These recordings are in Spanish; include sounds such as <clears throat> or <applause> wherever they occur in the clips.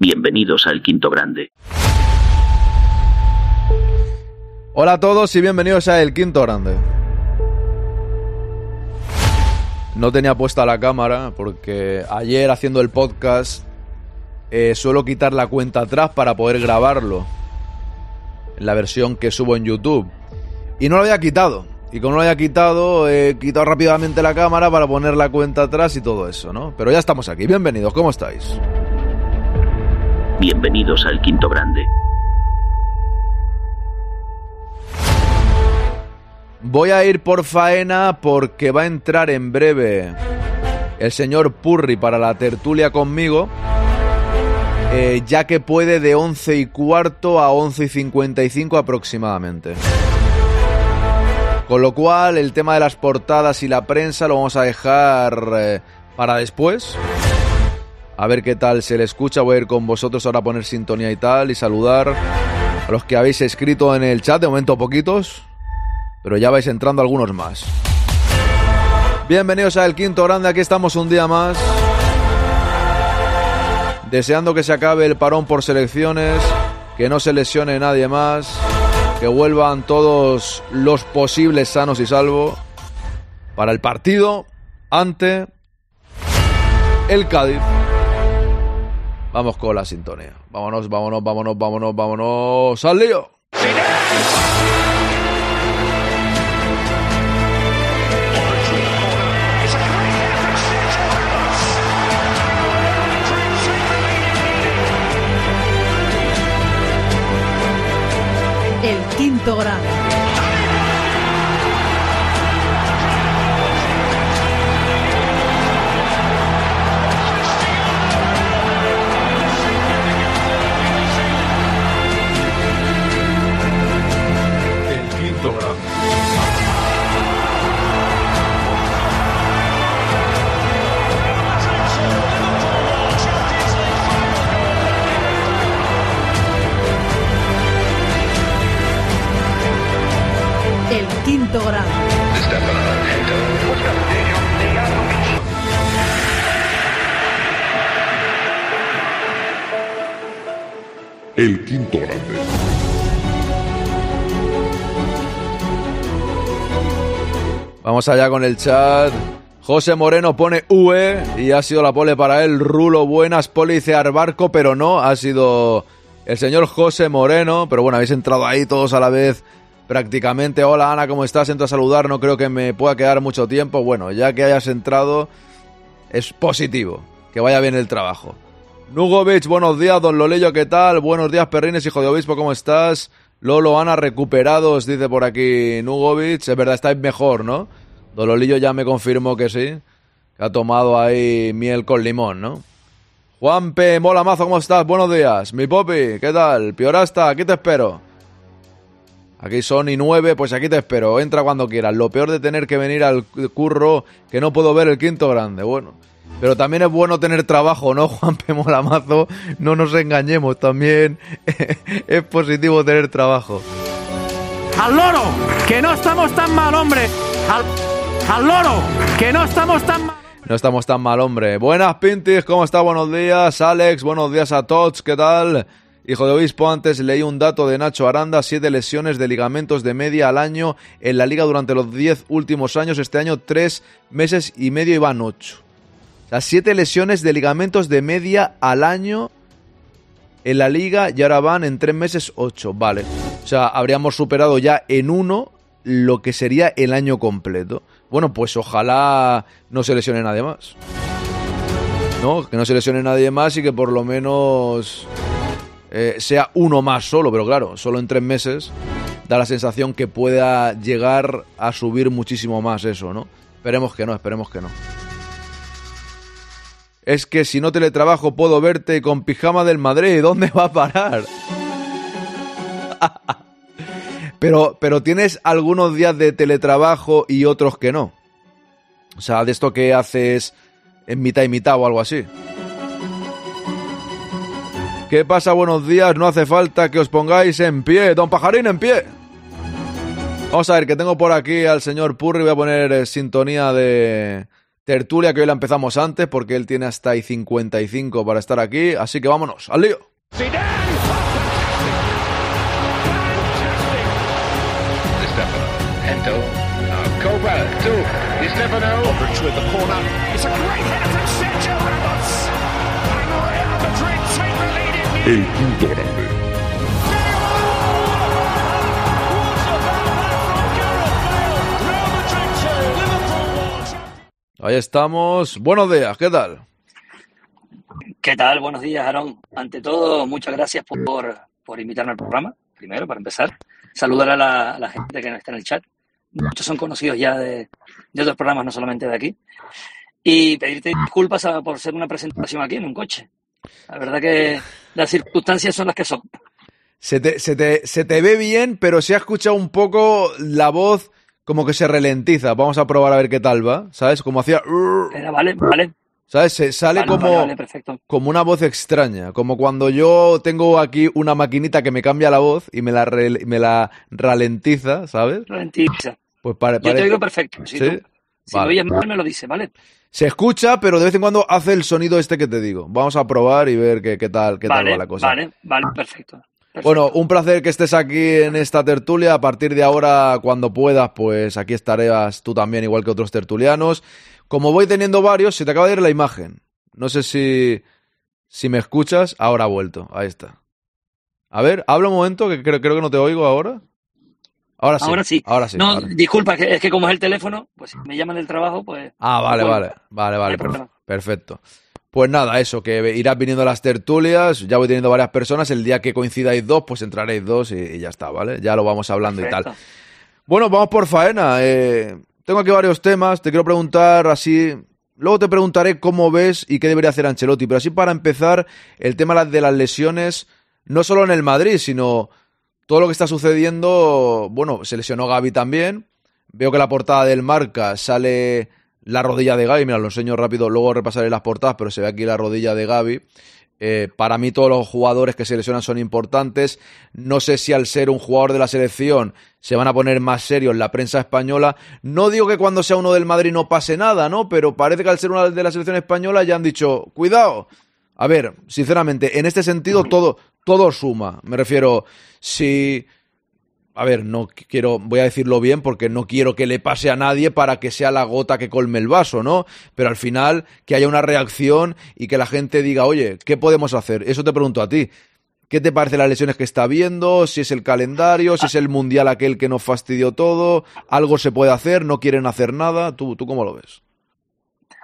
Bienvenidos al Quinto Grande. Hola a todos y bienvenidos a El Quinto Grande. No tenía puesta la cámara porque ayer haciendo el podcast eh, suelo quitar la cuenta atrás para poder grabarlo. En la versión que subo en YouTube. Y no lo había quitado. Y como no lo había quitado, he quitado rápidamente la cámara para poner la cuenta atrás y todo eso, ¿no? Pero ya estamos aquí. Bienvenidos, ¿cómo estáis? Bienvenidos al Quinto Grande. Voy a ir por faena porque va a entrar en breve el señor Purri para la tertulia conmigo. eh, ya que puede de 11 y cuarto a 11 y 55 aproximadamente. Con lo cual, el tema de las portadas y la prensa lo vamos a dejar eh, para después. A ver qué tal se le escucha. Voy a ir con vosotros ahora a poner sintonía y tal y saludar a los que habéis escrito en el chat. De momento poquitos, pero ya vais entrando algunos más. Bienvenidos a El Quinto Grande. Aquí estamos un día más. Deseando que se acabe el parón por selecciones, que no se lesione nadie más, que vuelvan todos los posibles sanos y salvos para el partido ante el Cádiz. Vamos con la sintonía. Vámonos, vámonos, vámonos, vámonos, vámonos. ¡Al lío! El quinto grande. El quinto. Vamos allá con el chat. José Moreno pone UE y ha sido la pole para él. Rulo, buenas, pole dice Arbarco, pero no, ha sido el señor José Moreno. Pero bueno, habéis entrado ahí todos a la vez prácticamente. Hola Ana, ¿cómo estás? Entro a saludar, no creo que me pueda quedar mucho tiempo. Bueno, ya que hayas entrado, es positivo. Que vaya bien el trabajo. Nugovic, buenos días, don Lolillo, ¿qué tal? Buenos días, Perrines, hijo de obispo, ¿cómo estás? Lolo, Ana, recuperados, dice por aquí Nugovic. Es verdad, estáis mejor, ¿no? Don Lolillo ya me confirmó que sí. Que ha tomado ahí miel con limón, ¿no? Juanpe, mola mazo, ¿cómo estás? Buenos días. Mi popi, ¿qué tal? Piorasta, aquí te espero. Aquí son y nueve, pues aquí te espero. Entra cuando quieras. Lo peor de tener que venir al curro, que no puedo ver el quinto grande. Bueno. Pero también es bueno tener trabajo, ¿no, <laughs> Juan P. Molamazo? No nos engañemos, también <laughs> es positivo tener trabajo. ¡Al loro! ¡Que no estamos tan mal, hombre! ¡Al, al loro! ¡Que no estamos tan mal! No estamos tan mal, hombre. Buenas, Pintis, ¿cómo está? Buenos días, Alex. Buenos días a todos, ¿qué tal? Hijo de obispo, antes leí un dato de Nacho Aranda, siete lesiones de ligamentos de media al año en la liga durante los diez últimos años. Este año tres meses y medio y van ocho. Sea, siete lesiones de ligamentos de media al año en la liga y ahora van en tres meses ocho. Vale. O sea, habríamos superado ya en uno lo que sería el año completo. Bueno, pues ojalá no se lesione nadie más. ¿No? Que no se lesione nadie más y que por lo menos eh, sea uno más solo, pero claro, solo en tres meses da la sensación que pueda llegar a subir muchísimo más eso, ¿no? Esperemos que no, esperemos que no. Es que si no teletrabajo puedo verte con pijama del Madrid. ¿Dónde va a parar? <laughs> pero, pero tienes algunos días de teletrabajo y otros que no. O sea, de esto que haces en mitad y mitad o algo así. ¿Qué pasa? Buenos días. No hace falta que os pongáis en pie. Don Pajarín, en pie. Vamos a ver, que tengo por aquí al señor Purri. Voy a poner eh, sintonía de tertulia que hoy la empezamos antes porque él tiene hasta ahí 55 para estar aquí, así que vámonos, al lío. Ahí estamos. Buenos días, ¿qué tal? ¿Qué tal? Buenos días, Aarón. Ante todo, muchas gracias por, por invitarme al programa, primero, para empezar. Saludar a la, a la gente que está en el chat. Muchos son conocidos ya de, de otros programas, no solamente de aquí. Y pedirte disculpas a- por ser una presentación aquí en un coche. La verdad que las circunstancias son las que son. Se te, se, te, se te ve bien, pero se ha escuchado un poco la voz como que se ralentiza. Vamos a probar a ver qué tal va, ¿sabes? Como hacía... Era, vale, vale. ¿Sabes? Se sale Vale, como, vale, como una voz extraña. Como cuando yo tengo aquí una maquinita que me cambia la voz y me la, re- me la ralentiza, ¿sabes? Ralentiza. Pues pare- Yo te pare- oigo perfecto. Si, ¿Sí? tú- si me oyes mal, me lo dices, ¿vale? Se escucha, pero de vez en cuando hace el sonido este que te digo. Vamos a probar y ver qué, qué tal, qué tal va la cosa. vale, vale, perfecto. Bueno, un placer que estés aquí en esta tertulia. A partir de ahora, cuando puedas, pues aquí estarás tú también, igual que otros tertulianos. Como voy teniendo varios, se te acaba de ir la imagen. No sé si, si me escuchas. Ahora ha vuelto. Ahí está. A ver, habla un momento, que creo, creo que no te oigo ahora. Ahora sí. Ahora sí. Ahora sí. no, ahora. disculpa, que- es que como es el teléfono, pues si me llaman del trabajo, pues Ah, vale, Bueno, vale. Vale, vale. no perfecto. Pues nada, eso, que irás viniendo a las tertulias. Ya voy teniendo varias personas. El día que coincidáis dos, pues entraréis dos y, y ya está, ¿vale? Ya lo vamos hablando y tal. Bueno, vamos por faena. Eh, tengo aquí varios temas. Te quiero preguntar así. Luego te preguntaré cómo ves y qué debería hacer Ancelotti. Pero así para empezar, el tema de las lesiones, no solo en el Madrid, sino todo lo que está sucediendo. Bueno, se lesionó Gaby también. Veo que la portada del marca sale la rodilla de Gaby. Mira, lo enseño rápido, luego repasaré las portadas, pero se ve aquí la rodilla de Gaby. Eh, para mí todos los jugadores que se lesionan son importantes. No sé si al ser un jugador de la selección se van a poner más serios la prensa española. No digo que cuando sea uno del Madrid no pase nada, ¿no? Pero parece que al ser uno de la selección española ya han dicho, cuidado. A ver, sinceramente, en este sentido <clears throat> todo, todo suma. Me refiero, si a ver, no quiero, voy a decirlo bien porque no quiero que le pase a nadie para que sea la gota que colme el vaso, ¿no? Pero al final que haya una reacción y que la gente diga, oye, ¿qué podemos hacer? Eso te pregunto a ti. ¿Qué te parece las lesiones que está viendo? Si es el calendario, si es el mundial aquel que nos fastidió todo, algo se puede hacer, no quieren hacer nada. ¿Tú, tú cómo lo ves?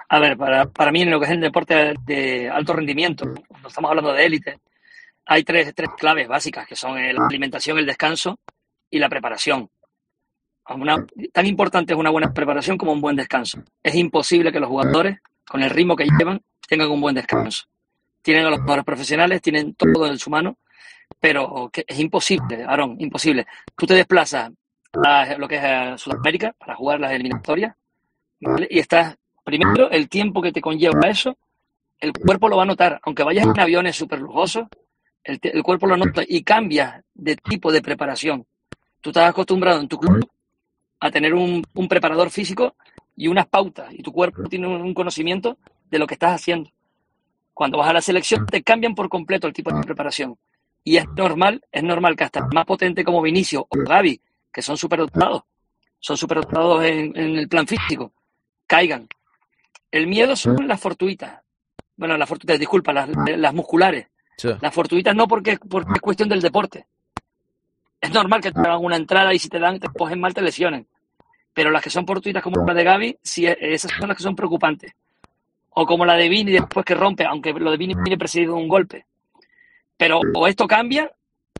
A ver, para, para mí en lo que es el deporte de alto rendimiento, cuando estamos hablando de élite, hay tres, tres claves básicas, que son la alimentación, el descanso y la preparación. Tan importante es una buena preparación como un buen descanso. Es imposible que los jugadores, con el ritmo que llevan, tengan un buen descanso. Tienen a los jugadores profesionales, tienen todo en su mano, pero es imposible, Aaron, imposible. Tú te desplazas a lo que es a Sudamérica para jugar las eliminatorias y estás, primero, el tiempo que te conlleva eso, el cuerpo lo va a notar. Aunque vayas en aviones súper lujosos, el, el cuerpo lo nota y cambia de tipo de preparación. Tú estás acostumbrado en tu club a tener un, un preparador físico y unas pautas, y tu cuerpo tiene un, un conocimiento de lo que estás haciendo. Cuando vas a la selección, te cambian por completo el tipo de preparación. Y es normal, es normal que hasta más potente como Vinicio o Gaby, que son superdotados, son superdotados en, en el plan físico, caigan. El miedo son las fortuitas. Bueno, las fortuitas, disculpa, las, las musculares. Sí. Las fortuitas no porque, porque es cuestión del deporte. Es normal que te hagan una entrada y si te dan, te cogen mal, te lesionen. Pero las que son fortuitas como la de Gaby, sí, esas son las que son preocupantes. O como la de Vini después que rompe, aunque lo de Vini viene precedido de un golpe. Pero o esto cambia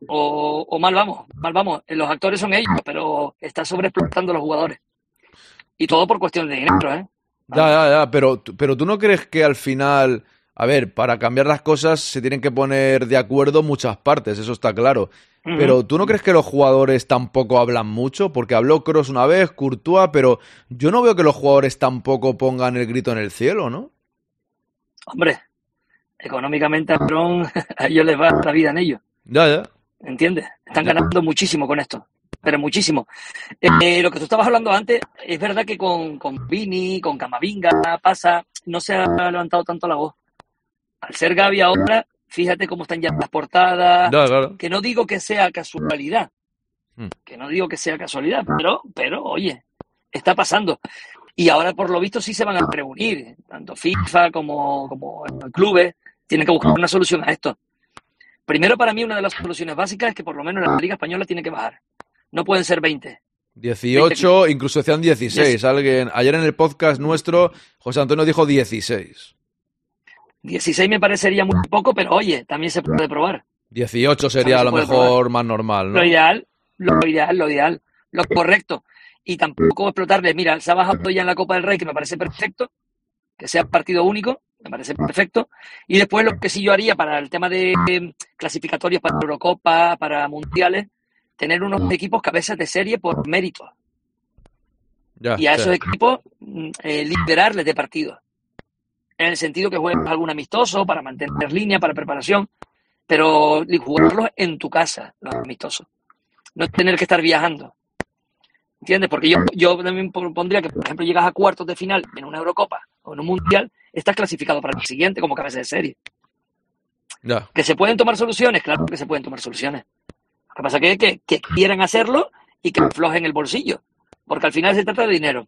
o, o mal vamos, mal vamos. Los actores son ellos, pero está sobreexplotando a los jugadores. Y todo por cuestión de dinero, ¿eh? Ya, ya, ya, pero, pero tú no crees que al final, a ver, para cambiar las cosas se tienen que poner de acuerdo muchas partes, eso está claro. Pero tú no crees que los jugadores tampoco hablan mucho, porque habló Cross una vez, Courtois, pero yo no veo que los jugadores tampoco pongan el grito en el cielo, ¿no? Hombre, económicamente a Bron, <laughs> a ellos les va la vida en ello. Ya, ya. ¿Entiendes? Están Ya. ganando muchísimo con esto. pero muchísimo. Eh, lo que tú estabas hablando antes, es verdad que con, con Vini, con Camavinga, pasa, no se ha levantado tanto la voz. Al ser Gaby ahora, fíjate cómo están ya las portadas, claro. que no digo que sea casualidad, Hmm. que no digo que sea casualidad, pero, pero oye, está pasando. Y ahora por lo visto sí se van a reunir, tanto FIFA como, como clubes, tienen que buscar una solución a esto. Primero para mí una de las soluciones básicas es que por lo menos la Liga Española tiene que bajar. No pueden ser 20. 18, incluso decían 16. Alguien, ayer en el podcast nuestro, José Antonio dijo 16. 16 me parecería muy poco, pero oye, también se puede probar. 18 sería se a lo mejor más normal, ¿no? Lo ideal, lo ideal, lo ideal, lo correcto. Y tampoco explotarle, mira, se ha bajado ya en la Copa del Rey, que me parece perfecto, que sea partido único, me parece perfecto. Y después lo que sí yo haría para el tema de eh, clasificatorios para Eurocopa, para Mundiales, tener unos equipos cabezas de serie por mérito. Ya, Y a sí. esos equipos mm, eh, liberarles de partidos. En el sentido que juegues algún amistoso para mantener línea, para preparación, pero jugarlos en tu casa, los amistosos. No tener que estar viajando. ¿Entiendes? Porque yo, yo también pon- pondría que, por ejemplo, llegas a cuartos de final en una Eurocopa o en un Mundial, estás clasificado para el siguiente como cabeza de serie. ¿Que se pueden tomar soluciones? Claro que se pueden tomar soluciones. Lo que pasa es que, que, que quieran hacerlo y que aflojen el bolsillo. Porque al final se trata de dinero.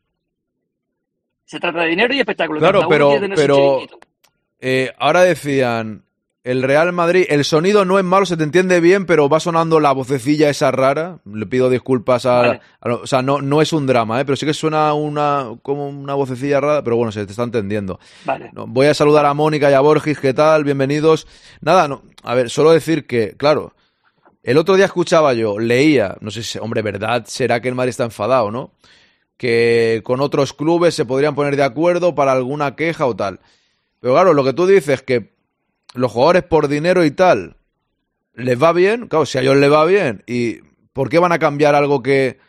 Se trata de dinero y espectáculo. Claro, Cada pero-. Eh, ahora decían, el Real Madrid, el sonido no es malo, se te entiende bien, pero va sonando la vocecilla esa rara. Le pido disculpas a... Vale. a- o sea, no, no es un drama, ¿eh? pero sí que suena una como una vocecilla rara, pero bueno, se te está entendiendo. Vale. No, voy a saludar a Mónica y a Borges, ¿qué tal? Bienvenidos. Nada, no, a ver, solo decir que, claro, el otro día escuchaba yo, leía, no sé si, hombre, verdad, será que el Madrid está enfadado, ¿no? Que con otros clubes se podrían poner de acuerdo para alguna queja o tal. Pero claro, lo que tú dices, que los jugadores por dinero y tal, les va bien, claro, si a ellos les va bien, ¿y por qué van a cambiar algo que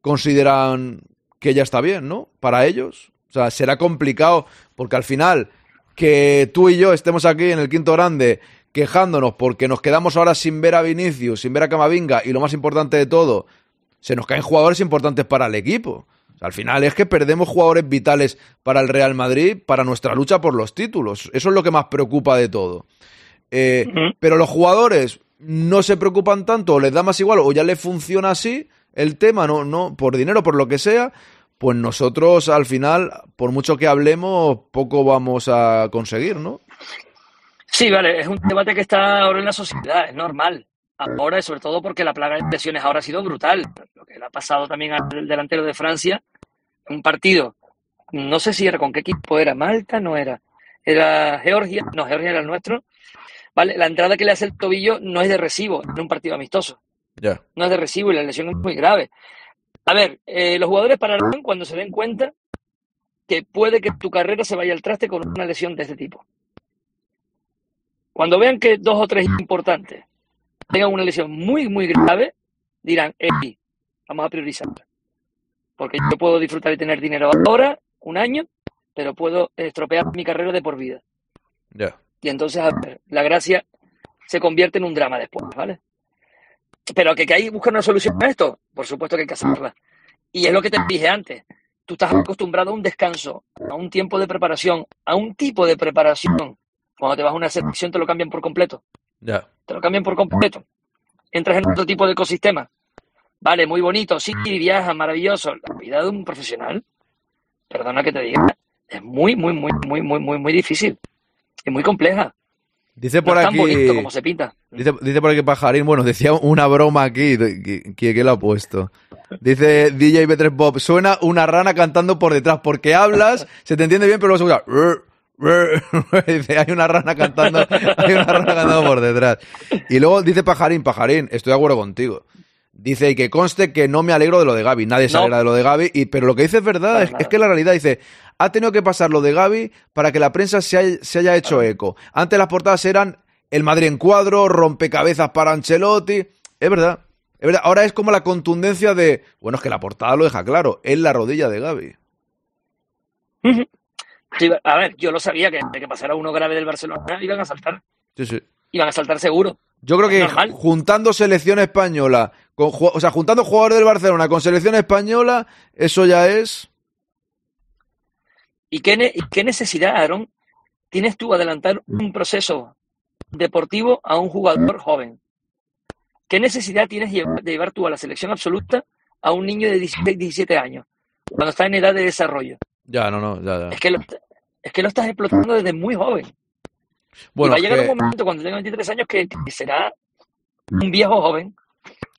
consideran que ya está bien, ¿no? Para ellos. O sea, será complicado, porque al final, que tú y yo estemos aquí en el quinto grande quejándonos porque nos quedamos ahora sin ver a Vinicius, sin ver a Camavinga, y lo más importante de todo, se nos caen jugadores importantes para el equipo. Al final es que perdemos jugadores vitales para el Real Madrid, para nuestra lucha por los títulos. Eso es lo que más preocupa de todo. Eh, pero los jugadores no se preocupan tanto, o les da más igual, o ya les funciona así el tema, no, no, por dinero, por lo que sea, pues nosotros al final, por mucho que hablemos, poco vamos a conseguir, ¿no? Sí, vale, es un debate que está ahora en la sociedad, es normal. Ahora, y sobre todo porque la plaga de lesiones ahora ha sido brutal. Lo que le ha pasado también al delantero de Francia, un partido, no sé si era con qué equipo era, Malta no era, era Georgia, no, Georgia era el nuestro. Vale, la entrada que le hace el tobillo no es de recibo en un partido amistoso, Ya. no es de recibo y la lesión es muy grave. A ver, eh, los jugadores pararán cuando se den cuenta que puede que tu carrera se vaya al traste con una lesión de este tipo. Cuando vean que dos o tres importantes tengan una lesión muy, muy grave, dirán, hey, vamos a priorizar. Porque yo puedo disfrutar y tener dinero ahora, un año, pero puedo estropear mi carrera de por vida. Ya. Y entonces, a ver, la gracia se convierte en un drama después, ¿vale? Pero que, que hay buscar una solución a esto, por supuesto que hay que hacerla. Y es lo que te dije antes. Tú estás acostumbrado a un descanso, a un tiempo de preparación, a un tipo de preparación. Cuando te vas a una selección te lo cambian por completo. Te lo cambian por completo. Entras en otro tipo de ecosistema. Vale, muy bonito, sí, viaja, maravilloso. La vida de un profesional, perdona que te diga, es muy, muy, muy, muy, muy, muy, muy difícil. Es muy compleja. Dice No por tan aquí. bonito como se pinta. Dice, dice por aquí Pajarín, bueno, decía una broma aquí, que, que, que lo ha puesto. Dice DJ B3 Bob, suena una rana cantando por detrás, porque hablas, se te entiende bien, pero luego se <laughs> hay una rana cantando, hay una rana cantando por detrás. Y luego dice Pajarín, Pajarín, estoy de acuerdo contigo. Dice, y que conste que no me alegro de lo de Gaby, nadie se No. alegra de lo de Gaby, y, pero lo que dice es verdad, es, que la realidad dice, ha tenido que pasar lo de Gaby para que la prensa se haya, se haya hecho eco. Antes las portadas eran el Madrid en cuadro, rompecabezas para Ancelotti. Es verdad, es verdad. Ahora es como la contundencia de, bueno, es que la portada lo deja claro, es la rodilla de Gaby. A ver, yo lo sabía que de que pasara uno grave del Barcelona iban a saltar. Sí, sí. Iban a saltar seguro. Yo creo que Normal. juntando selección española Con, o sea, juntando jugadores del Barcelona con selección española, eso ya es. ¿Y qué, qué necesidad, Aaron, tienes tú adelantar un proceso deportivo a un jugador joven? ¿Qué necesidad tienes de llevar tú a la selección absoluta a un niño de 16, 17 años, cuando está en edad de desarrollo? Ya, no, no, ya, ya. Es que lo, es que lo estás explotando desde muy joven. Bueno, y va a llegar un momento cuando tenga 23 años que, que será un viejo joven.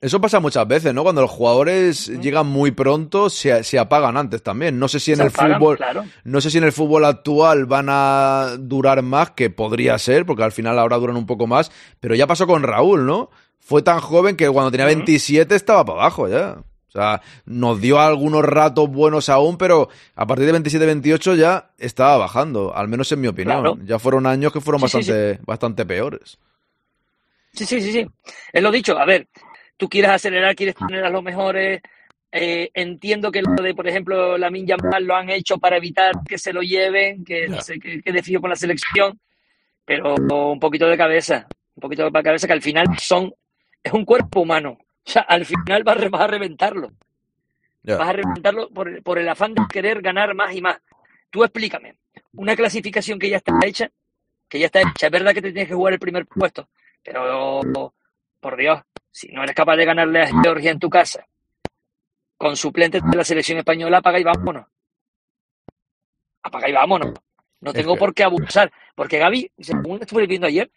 Eso pasa muchas veces, ¿no? Cuando los jugadores llegan muy pronto, se, se, apagan antes también. No sé si en Se el apagan, fútbol, claro. no sé si en el fútbol actual van a durar más, que podría ser, porque al final ahora duran un poco más. Pero ya pasó con Raúl, ¿no? Fue tan joven que cuando tenía 27 estaba para abajo ya. O sea, nos dio algunos ratos buenos aún, pero a partir de 27-28 ya estaba bajando, al menos en mi opinión. Claro. Ya fueron años que fueron Sí, sí, bastante, bastante peores. Sí, sí, sí, sí. Es lo dicho. A ver, tú quieres acelerar, quieres tener a los mejores. Eh, entiendo que lo de, por ejemplo, la Yamal lo han hecho para evitar que se lo lleven, que se que, quede fijo con la selección, pero un poquito de cabeza, un poquito de cabeza que al final son es un cuerpo humano. O sea, al final vas, a re- vas a reventarlo. Vas a reventarlo por, el- por el afán de querer ganar más y más. Tú explícame, una clasificación que ya está hecha, que ya está hecha, es verdad que te tienes que jugar el primer puesto, pero por Dios, si no eres capaz de ganarle a Georgia en tu casa, con suplentes de la selección española, apaga y vámonos. Apaga y vámonos. No tengo por qué abusar, porque Gaby, según estuve viendo ayer,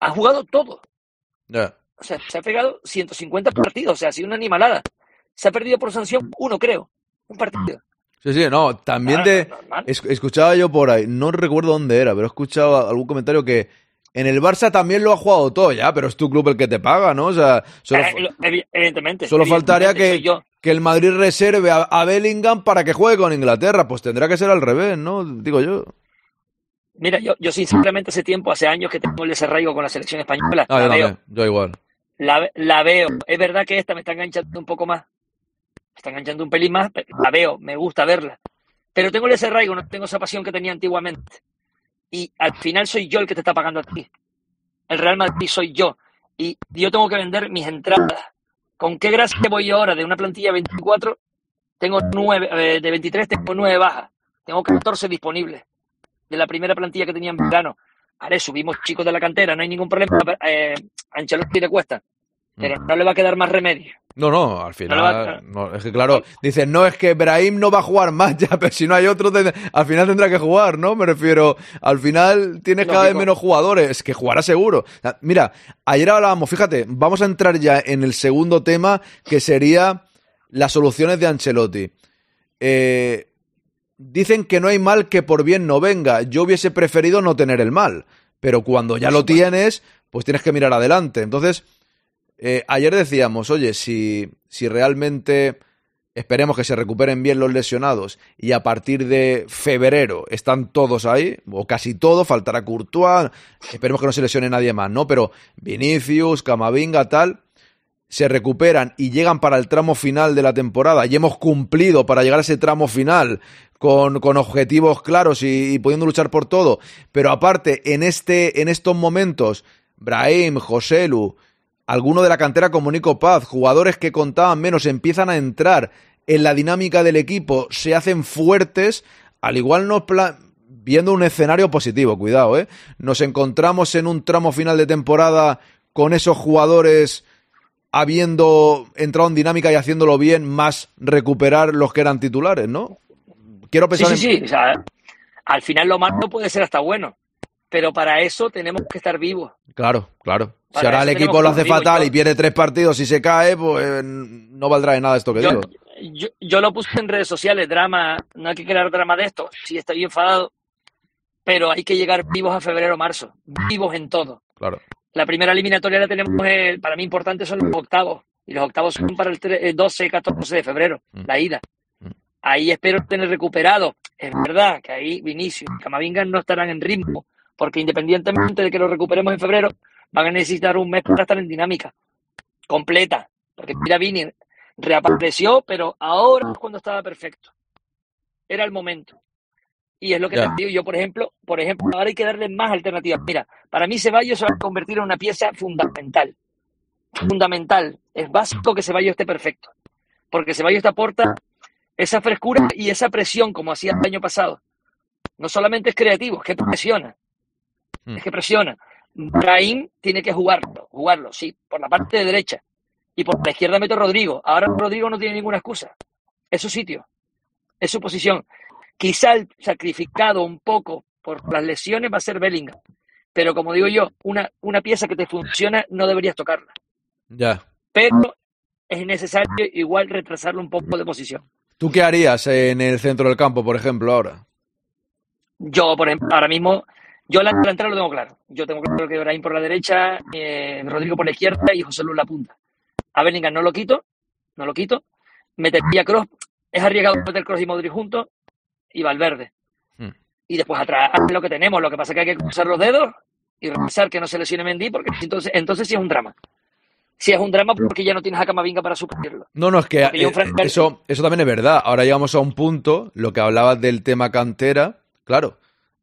ha jugado todo. Ya. O sea, se ha pegado 150 partidos, o sea, ha sido una animalada. Se ha perdido por sanción uno, creo. Un partido. Sí, sí, no, también Ah, normal. Es- escuchaba yo por ahí, no recuerdo dónde era, pero he escuchado algún comentario que en el Barça también lo ha jugado todo ya, pero es tu club el que te paga, ¿no? O sea, solo, Eh, evidentemente. solo faltaría que, que el Madrid reserve a, a Bellingham para que juegue con Inglaterra. Pues tendrá que ser al revés, ¿no? Digo yo. Mira, yo, yo sinceramente hace tiempo, hace años que tengo el desarraigo con la selección española. Ah, yo también, yo igual. La, la veo. Es verdad que esta me está enganchando un poco más. Me está enganchando un pelín más, pero la veo, me gusta verla. Pero tengo el desarraigo, no tengo esa pasión que tenía antiguamente. Y al final soy yo el que te está pagando a ti. El Real Madrid soy yo. Y yo tengo que vender mis entradas. ¿Con qué gracia voy ahora de una plantilla de 24? Tengo nueve, eh, de 23 tengo nueve bajas. Tengo 14 disponibles de la primera plantilla que tenía en verano. Vale, subimos chicos de la cantera, no hay ningún problema. Eh, a Ancelotti le cuesta, pero no le va a quedar más remedio. No, no, al No le va- final. no, es que claro, dicen, no, es que Brahim no va a jugar más ya, <laughs> pero si no hay otro, al final tendrá que jugar, ¿no? Me refiero, al final tienes cada vez menos jugadores, que jugará seguro. Mira, ayer hablábamos, fíjate, vamos a entrar ya en el segundo tema, que sería las soluciones de Ancelotti. Eh, dicen que no hay mal que por bien no venga. Yo hubiese preferido no tener el mal, pero cuando ya lo tienes, pues tienes que mirar adelante. Entonces, eh, ayer decíamos, oye, si, si realmente esperemos que se recuperen bien los lesionados y a partir de febrero están todos ahí, o casi todos, faltará Courtois, esperemos que no se lesione nadie más, ¿no? Pero Vinicius, Camavinga, tal, se recuperan y llegan para el tramo final de la temporada y hemos cumplido para llegar a ese tramo final con, con objetivos claros y, pudiendo luchar por todo. Pero aparte, en, este, en estos momentos, Brahim, Joselu, alguno de la cantera como Nico Paz, jugadores que contaban menos empiezan a entrar en la dinámica del equipo, se hacen fuertes, al igual pla- viendo un escenario positivo, cuidado, ¿eh? Nos encontramos en un tramo final de temporada con esos jugadores habiendo entrado en dinámica y haciéndolo bien, más recuperar los que eran titulares, ¿no? Quiero Sí, pensar sí, en... sí. O sea, al final lo malo puede ser hasta bueno, pero para eso tenemos que estar vivos. Claro, claro. Si ahora el equipo lo hace fatal yo. y pierde tres partidos y se cae, pues eh, no valdrá de nada esto que Yo, digo. yo, yo lo puse en redes sociales, drama, no hay que crear drama de esto, sí estoy enfadado, pero hay que llegar vivos a febrero marzo, vivos en todo. Claro. La primera eliminatoria la tenemos, eh, para mí importante son los octavos, y los octavos son para el tre- eh, 12 y 14 de febrero, Mm. la ida. Ahí espero tener recuperado. Es verdad que ahí Vinicius y Camavinga no estarán en ritmo, porque independientemente de que lo recuperemos en febrero, van a necesitar un mes para estar en dinámica completa. Porque mira, Vini reapareció, pero ahora es cuando estaba perfecto. Era el momento. Y es lo que Ya. te digo yo, por ejemplo, por ejemplo, ahora hay que darle más alternativas. Mira, para mí Ceballos se va a convertir en una pieza fundamental. Fundamental. es básico que Ceballos esté perfecto. Porque Ceballos te aporta esa frescura y esa presión como hacía el año pasado. No solamente es creativo, es que presiona. Hmm. Es que presiona. Brahim tiene que jugarlo, jugarlo, sí, por la parte de derecha. Y por la izquierda mete a Rodrigo. Ahora Rodrigo no tiene ninguna excusa. Es su sitio, es su posición. Quizá el sacrificado un poco por las lesiones va a ser Bellingham. Pero como digo yo, una, una pieza que te funciona no deberías tocarla. Ya. Pero es necesario igual retrasarlo un poco de posición. ¿Tú qué harías en el centro del campo, por ejemplo, ahora? Yo, por ejemplo, ahora mismo, yo la delantera lo tengo claro. Yo tengo claro que Brahim por la derecha, eh, Rodrigo por la izquierda y José Luis la punta. A Bellingham no lo quito, no lo quito. Metería Cross, es arriesgado meter Cross y Modric juntos y Valverde. Hmm. Y después atrás es lo que tenemos, lo que pasa es que hay que cruzar los dedos y revisar que no se lesione Mendy, porque entonces, entonces sí es un drama. Sí es un drama porque ya no tienes a Camavinga para suplirlo. No, no, es que eh, eso, eso también es verdad. Ahora llegamos a un punto, lo que hablabas del tema cantera, claro.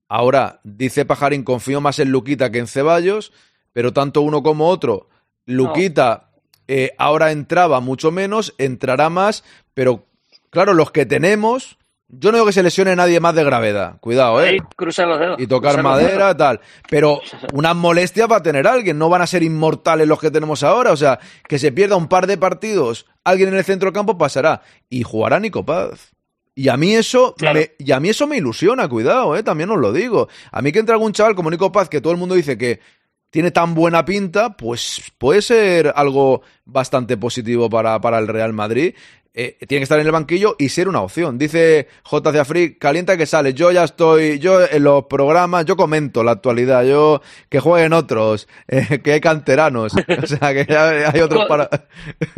Ahora dice Pajarín, confío más en Luquita que en Ceballos, pero tanto uno como otro, Luquita eh, ahora entraba mucho menos, entrará más, pero claro, los que tenemos, yo no digo que se lesione nadie más de gravedad, cuidado, ¿eh? Cruzar los dedos. y tocar cruzar madera, tal. Pero unas molestias va a tener alguien, no van a ser inmortales los que tenemos ahora. O sea, que se pierda un par de partidos, alguien en el centro campo pasará. Y jugará Nico Paz. Y a mí eso Claro. me, y a mí eso me ilusiona, cuidado, eh, también os lo digo. A mí que entre algún chaval como Nico Paz, que todo el mundo dice que tiene tan buena pinta, pues puede ser algo bastante positivo para, para el Real Madrid. Eh, tiene que estar en el banquillo y ser una opción. Dice JC Afri, calienta que sale. Yo ya estoy, yo en los programas, yo comento la actualidad, yo que jueguen otros, <laughs> eh, que hay canteranos, <laughs> o sea, que ya hay otros para...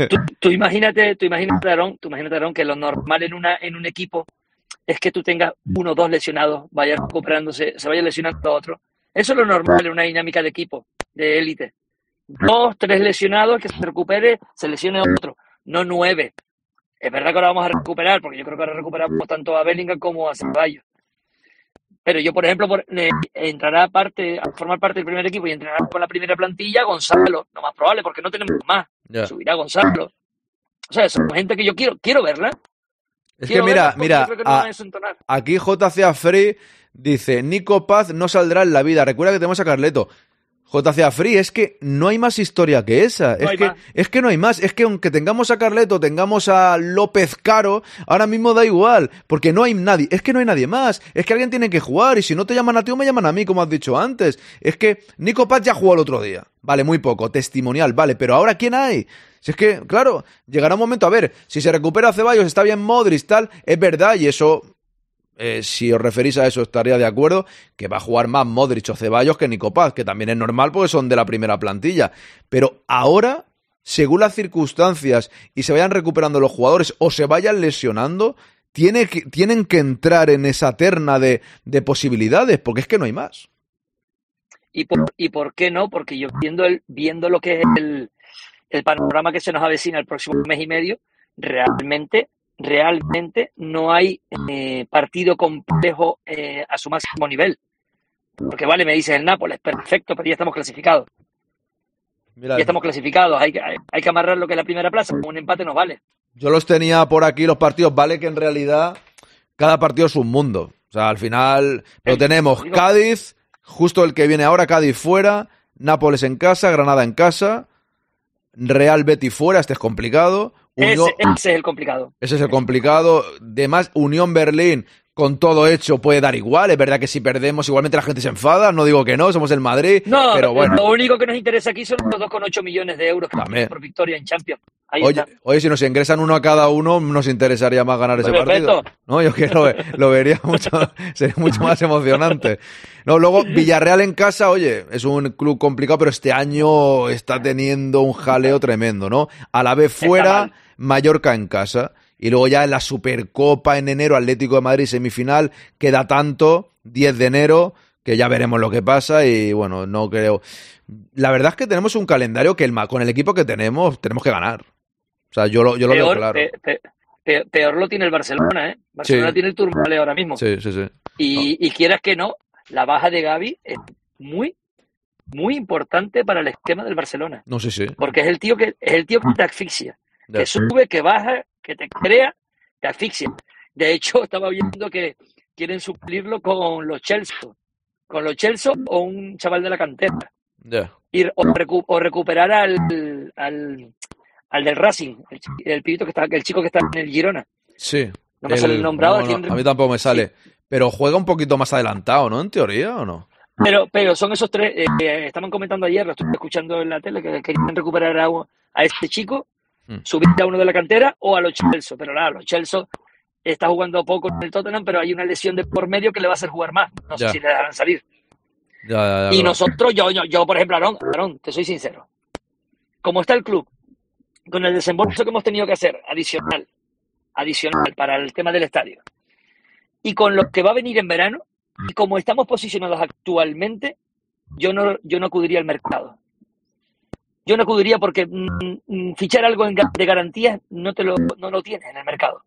Tú, <laughs> tú imagínate, tú imagínate, Aarón, tú imagínate, Aarón, que lo normal en una, en un equipo es que tú tengas uno o dos lesionados, vaya recuperándose, se vaya lesionando a otro. Eso es lo normal en una dinámica de equipo, de élite. Dos, tres lesionados, que se recupere, se lesione otro, no nueve. Es verdad que ahora vamos a recuperar, porque yo creo que ahora recuperamos tanto a Bellingham como a Ceballos. Pero yo, por ejemplo, por- eh, entrará parte, a formar parte del primer equipo y entrenará con la primera plantilla Gonzalo, lo más probable, porque no tenemos más. Ya. Subirá Gonzalo. O sea, son gente que yo quiero, quiero verla. Es que mira, mira, que no a-. Aquí JC Free dice, Nico Paz no saldrá en la vida. Recuerda que tenemos a Carleto. JC Free, es que no hay más historia que esa. No es, que, más. es que no hay más. Es que aunque tengamos a Carleto, tengamos a López Caro, ahora mismo da igual. Porque no hay nadie. Es que no hay nadie más. Es que alguien tiene que jugar. Y si no te llaman a ti o me llaman a mí, como has dicho antes. Es que Nico Paz ya jugó el otro día. Vale, muy poco. Testimonial, vale. Pero ahora, ¿quién hay? Si es que, claro, llegará un momento, a ver, si se recupera Ceballos, está bien Modric, tal, es verdad, y eso eh, si os referís a eso, estaría de acuerdo que va a jugar más Modric o Ceballos que Nico Paz, que también es normal porque son de la primera plantilla. Pero ahora, según las circunstancias y se vayan recuperando los jugadores o se vayan lesionando, tiene tienen que entrar en esa terna de, de posibilidades, porque es que no hay más. ¿Y por, ¿Y por qué no? Porque yo viendo, el, viendo lo que es el, el panorama que se nos avecina el próximo mes y medio, realmente, realmente no hay eh, partido complejo eh, a su máximo nivel. Porque vale, me dices el Nápoles, perfecto, pero ya estamos clasificados. Mira, Ya estamos clasificados, hay que, hay que amarrar lo que es la primera plaza, un empate nos vale. Yo los tenía por aquí los partidos, vale que en realidad cada partido es un mundo. O sea, al final lo tenemos Cádiz, justo el que viene ahora, Cádiz fuera, Nápoles en casa, Granada en casa, Real Betis fuera, este es complicado. Unión- Ese, ese es el complicado. ese es el complicado. Además, Unión Berlín, con todo hecho, puede dar igual. Es verdad que si perdemos, igualmente la gente se enfada. No digo que no, somos el Madrid. No, pero bueno. lo único que nos interesa aquí son los 2,8 millones de euros que También. por victoria en Champions. Ahí Oye, está. oye, si nos ingresan uno a cada uno, nos interesaría más ganar ese partido. No, yo que lo, lo vería <laughs> mucho, sería mucho más emocionante. No, luego Villarreal en casa, oye, es un club complicado, pero este año está teniendo un jaleo tremendo, ¿no? A la vez fuera, mal. Mallorca en casa. Y luego ya en la Supercopa en enero, Atlético de Madrid semifinal, queda tanto, 10 de enero, que ya veremos lo que pasa y bueno, no creo. La verdad es que tenemos un calendario que el, con el equipo que tenemos, tenemos que ganar. O sea, yo lo, yo lo veo Peor, claro. pe- pe- pe- peor lo tiene el Barcelona, ¿eh? Barcelona Sí. tiene el Turmale ahora mismo. Sí, sí, sí. Y, y quieras que no, la baja de Gaby es muy, muy importante para el esquema del Barcelona. No sé si. Porque es el tío que es el tío que te asfixia, que sube, que baja, que te crea, te asfixia. De hecho, <laughs> estaba viendo que quieren suplirlo con los Chelsea, con los Chelsea o un chaval de la cantera. Ir, o, recu- o recuperar al, al, al del Racing, el, chi- el pibito que está, el chico que está en el Girona. Sí. No me sale el nombre ahora, no, no, ¿quién- a mí tampoco me sale. Pero juega un poquito más adelantado, ¿no? En teoría, ¿o no? Pero, pero son esos tres, eh, eh, estaban comentando ayer, lo estuve escuchando en la tele, que querían recuperar a, a este chico, Hmm. subir a uno de la cantera o a los Chelsea. Pero nada, los Chelsea está jugando poco en el Tottenham, pero hay una lesión de por medio que le va a hacer jugar más. No sé si le dejarán salir. Ya, ya, ya, Y nosotros, yo, yo, yo, por ejemplo, Aarón, Aarón, te soy sincero. Como está el club, con el desembolso que hemos tenido que hacer, adicional, adicional para el tema del estadio, y con lo que va a venir en verano, y como estamos posicionados actualmente, yo no, yo no acudiría al mercado. Yo no acudiría porque mm, mm, fichar algo en de garantías no te lo, no lo tienes en el mercado.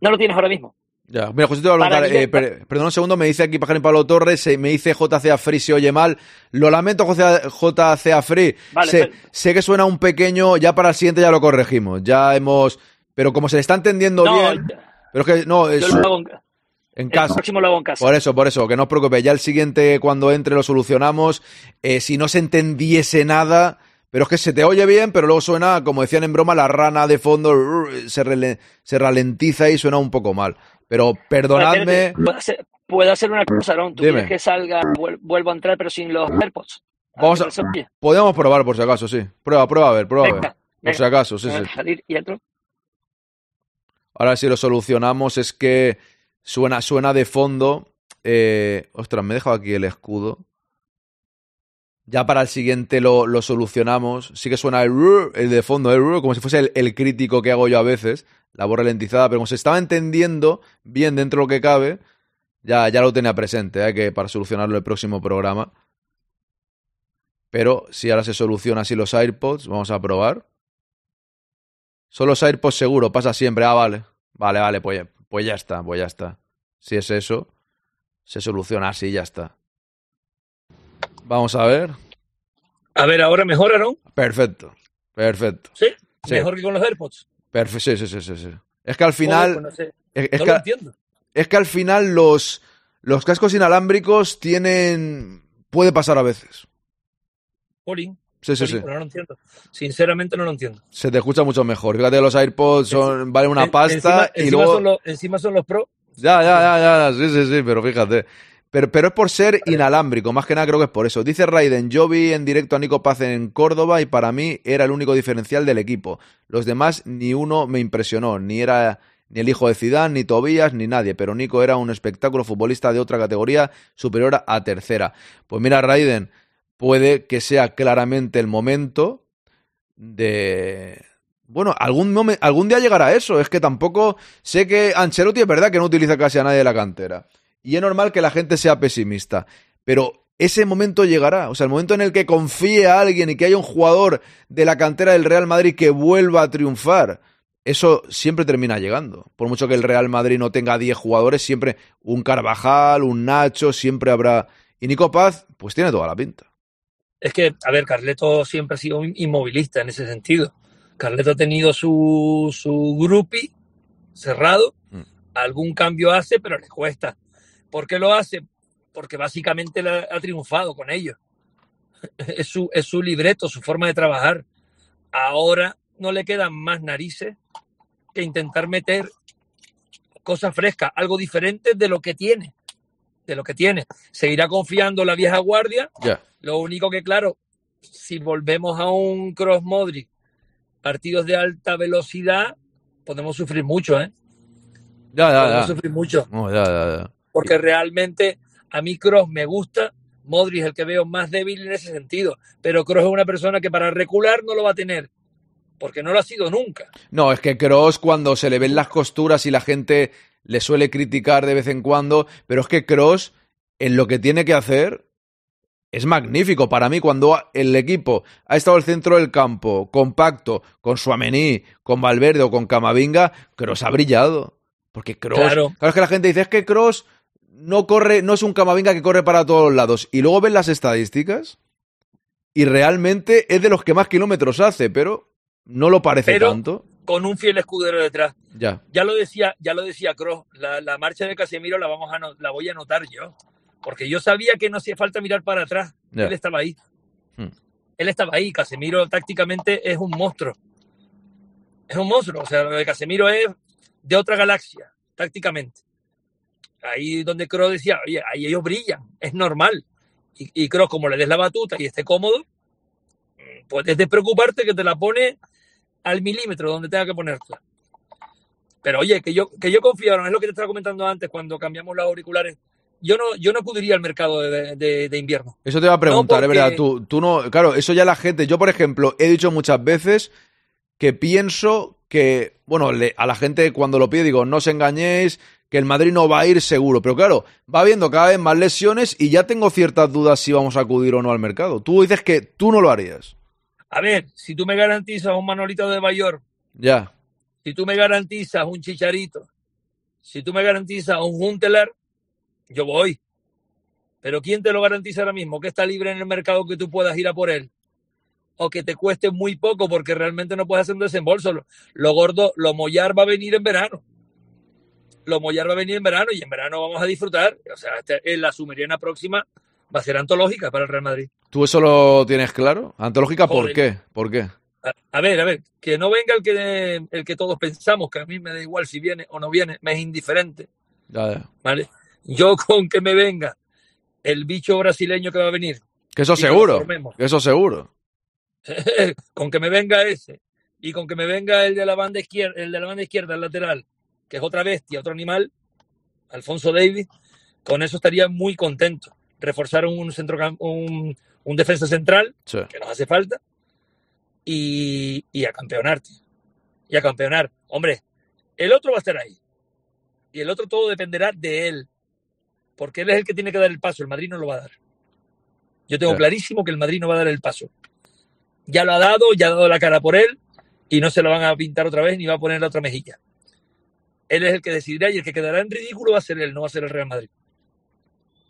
No lo tienes ahora mismo. Ya, mira, José, te voy a preguntar, eh, per- perdón un segundo, me dice aquí Pajarín Pablo Torres, eh, me dice JCA Free se oye mal. Lo lamento, JCA, JCA Free. Vale, sé, pero- sé que suena un pequeño, ya para el siguiente ya lo corregimos. Ya hemos. Pero como se le está entendiendo No, bien. Pero es que no, es yo lo hago en, en el casa. próximo lo hago en casa. Por eso, por eso, que no os preocupéis. Ya el siguiente, cuando entre, lo solucionamos. Eh, si no se entendiese nada. Pero es que se te oye bien, pero luego suena, como decían en broma, la rana de fondo se, rele- se ralentiza y suena un poco mal. Pero perdonadme. ¿Puedo hacer, puedo hacer una cosa, Aaron? ¿Tú Dime. quieres que salga, vuel- vuelvo a entrar, pero sin los AirPods? Vamos a-. Podemos probar por si acaso, sí. Prueba, prueba a ver, prueba a ver. Venga, Por si acaso, sí, sí. Salir y entro. Ahora si lo solucionamos es que suena, suena de fondo. Eh, ostras, me he dejado aquí el escudo. Ya para el siguiente lo, lo solucionamos. Sí que suena el, el de fondo, el como si fuese el, el crítico que hago yo a veces. La voz ralentizada, pero como se estaba entendiendo bien dentro de lo que cabe, ya, ya lo tenía presente, ¿eh? que para solucionarlo el próximo programa. Pero si ahora se soluciona así los AirPods, vamos a probar. Son los AirPods seguro, pasa siempre. Ah, vale. Vale, vale, pues pues ya está, pues ya está. Si es eso, se soluciona así, ya está. Vamos a ver. A ver, ahora mejor, ¿no? Perfecto, perfecto. ¿Sí? Sí. Mejor que con los AirPods. Perfecto, sí, sí, sí, sí, sí. Es que al final, pues no sé. es, es No que, lo entiendo. es que al final los, los cascos inalámbricos tienen, puede pasar a veces. Polín. Sí, sí, sí. no lo entiendo. Sinceramente no lo entiendo. Se te escucha mucho mejor. Fíjate, los AirPods son, valen una pasta encima, y encima luego... son los, encima son los Pro. Ya, ya, ya, ya, sí, sí, sí, pero fíjate. Pero, pero es por ser inalámbrico, más que nada creo que es por eso. Dice Raiden, yo vi en directo a Nico Paz en Córdoba y para mí era el único diferencial del equipo. Los demás ni uno me impresionó, ni era ni el hijo de Zidane, ni Tobías, ni nadie, pero Nico era un espectáculo futbolista de otra categoría superior a tercera. Pues mira, Raiden, puede que sea claramente el momento de... Bueno, algún, algún día llegará eso. Es que tampoco sé que Ancelotti es verdad que no utiliza casi a nadie de la cantera. Y es normal que la gente sea pesimista. Pero ese momento llegará. O sea, el momento en el que confíe a alguien y que haya un jugador de la cantera del Real Madrid que vuelva a triunfar. Eso siempre termina llegando. Por mucho que el Real Madrid no tenga 10 jugadores, siempre un Carvajal, un Nacho, siempre habrá. Y Nico Paz, pues tiene toda la pinta. Es que, a ver, Carleto siempre ha sido inmovilista en ese sentido. Carleto ha tenido su, su grupi cerrado. Mm. Algún cambio hace, pero le cuesta. ¿Por qué lo hace? Porque básicamente la- ha triunfado con ellos. <laughs> Es su, es su libreto, su forma de trabajar. Ahora no le quedan más narices que intentar meter cosas frescas, algo diferente de lo que tiene. De lo que tiene. Seguirá confiando la vieja guardia, Ya. Lo único que, claro, si volvemos a un cross Modric, partidos de alta velocidad, podemos sufrir mucho, ¿eh? Ya, ya, Podemos ya. sufrir mucho. No, ya, ya, ya. Porque realmente a mí Cross me gusta, Modric es el que veo más débil en ese sentido. Pero Cross es una persona que para recular no lo va a tener. Porque no lo ha sido nunca. No, es que Cross cuando se le ven las costuras y la gente le suele criticar de vez en cuando, pero es que Cross en lo que tiene que hacer es magnífico para mí cuando el equipo ha estado al centro del campo, compacto, con Suamení, con Valverde o con Camavinga, Cross ha brillado. Porque Cross, Claro. claro es que la gente dice es que Cross no corre, no es un Camavinga que corre para todos lados. Y luego ves las estadísticas y realmente es de los que más kilómetros hace, pero no lo parece Pero- tanto. Con un fiel escudero detrás. Ya. Ya lo decía, ya lo decía Kroos, la, la marcha de Casemiro la vamos a no- la voy a anotar yo. Porque yo sabía que no hacía falta mirar para atrás. Él estaba ahí. Hmm. Él estaba ahí. Casemiro tácticamente es un monstruo. Es un monstruo. O sea, lo de Casemiro es de otra galaxia, tácticamente. Ahí donde Kroos decía, oye, ahí ellos brillan, es normal. Y, y Kroos, como le des la batuta y esté cómodo, mm, puedes de preocuparte que te la pone al milímetro donde tenga que ponértela. Pero oye, que yo, que yo confiaron, es lo que te estaba comentando antes cuando cambiamos los auriculares. Yo no, yo no acudiría al mercado de, de- de invierno. Eso te iba a preguntar, No, es verdad. porque- Tú, tú no. Claro, eso ya la gente. Yo, por ejemplo, he dicho muchas veces que pienso que. Bueno, le- a la gente cuando lo pide digo, no os engañéis, que el Madrid no va a ir seguro. Pero claro, va habiendo cada vez más lesiones y ya tengo ciertas dudas si vamos a acudir o no al mercado. Tú dices que tú no lo harías. A ver, si tú me garantizas un Manolito de Bayor, Ya. si tú me garantizas un Chicharito, si tú me garantizas un Juntelar, yo voy. Pero ¿quién te lo garantiza ahora mismo? Que está libre en el mercado que tú puedas ir a por él. O que te cueste muy poco porque realmente no puedes hacer un desembolso. Lo, lo gordo, lo mollar va a venir en verano. Lo mollar va a venir en verano y en verano vamos a disfrutar. O sea, este- en la sumeriana próxima va a ser antológica para el Real Madrid. ¿Tú eso lo tienes claro? Antológica, ¿por qué? ¿Por qué? A, a ver, a ver, que no venga el que, el que todos pensamos, que a mí me da igual si viene o no viene, me es indiferente, Ya, ya. ¿vale? Yo <laughs> con que me venga el bicho brasileño que va a venir, Que eso seguro. Que eso seguro. <laughs> con que me venga ese y con que me venga el de la banda izquierda, el de la banda izquierda, el lateral, que es otra bestia, otro animal, Alfonso Davis, con eso estaría muy contento. Reforzar un centro un, un defensa central Sí. que nos hace falta y, y a campeonar, tío. Y a campeonar. Hombre, el otro va a estar ahí. Y el otro todo dependerá de él. Porque él es el que tiene que dar el paso. El Madrid no lo va a dar. Yo tengo clarísimo que el Madrid no va a dar el paso. Ya lo ha dado, ya ha dado la cara por él y no se lo van a pintar otra vez ni va a poner la otra mejilla. Él es el que decidirá y el que quedará en ridículo va a ser él, no va a ser el Real Madrid.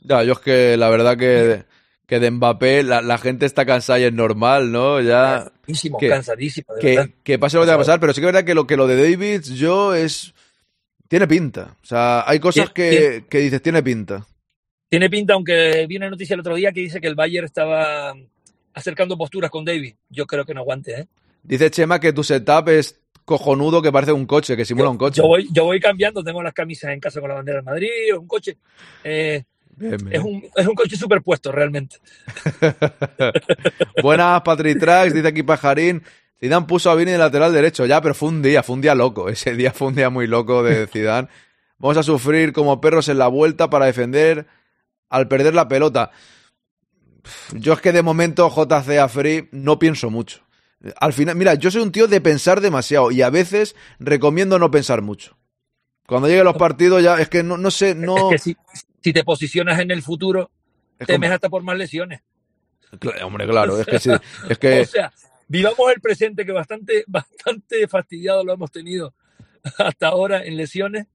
Ya, yo es que la verdad que, que de Mbappé la, la gente está cansada y es normal, ¿no? Ya. Cansadísimo, que- cansadísimo, de verdad. que, que pase lo que tenga que pasar, pero sí que es verdad que lo, que lo de David, yo es. Tiene pinta. O sea, hay cosas Tiene- que, que dices, tiene pinta. Tiene pinta, aunque vi una noticia el otro día que dice que el Bayern estaba acercando posturas con David. Yo creo que no aguante, ¿eh? Dice Chema que tu setup es cojonudo, que parece un coche, que simula un coche. Yo voy, yo voy cambiando, tengo las camisas en casa con la bandera del Madrid, es un coche. eh, Bien, bien. es, un, es un coche superpuesto, realmente. <laughs> Buenas, Patrick Trax, dice aquí Pajarín. Zidane puso a Vini de lateral derecho, ya, pero fue un día, fue un día loco. <laughs> Ese día fue un día muy loco de <laughs> Zidane. Vamos a sufrir como perros en la vuelta para defender al perder la pelota. Yo es que de momento JC a Free no pienso mucho. Al final, mira, yo soy un tío de pensar demasiado y a veces recomiendo no pensar mucho. Cuando lleguen los partidos ya es que no, no sé, no... Es que si, si te posicionas en el futuro, es temes como- hasta por más lesiones. Hombre, claro, es que sí, <laughs> es que... O sea, vivamos el presente que bastante, <laughs> bastante fastidiado lo hemos tenido hasta ahora en lesiones.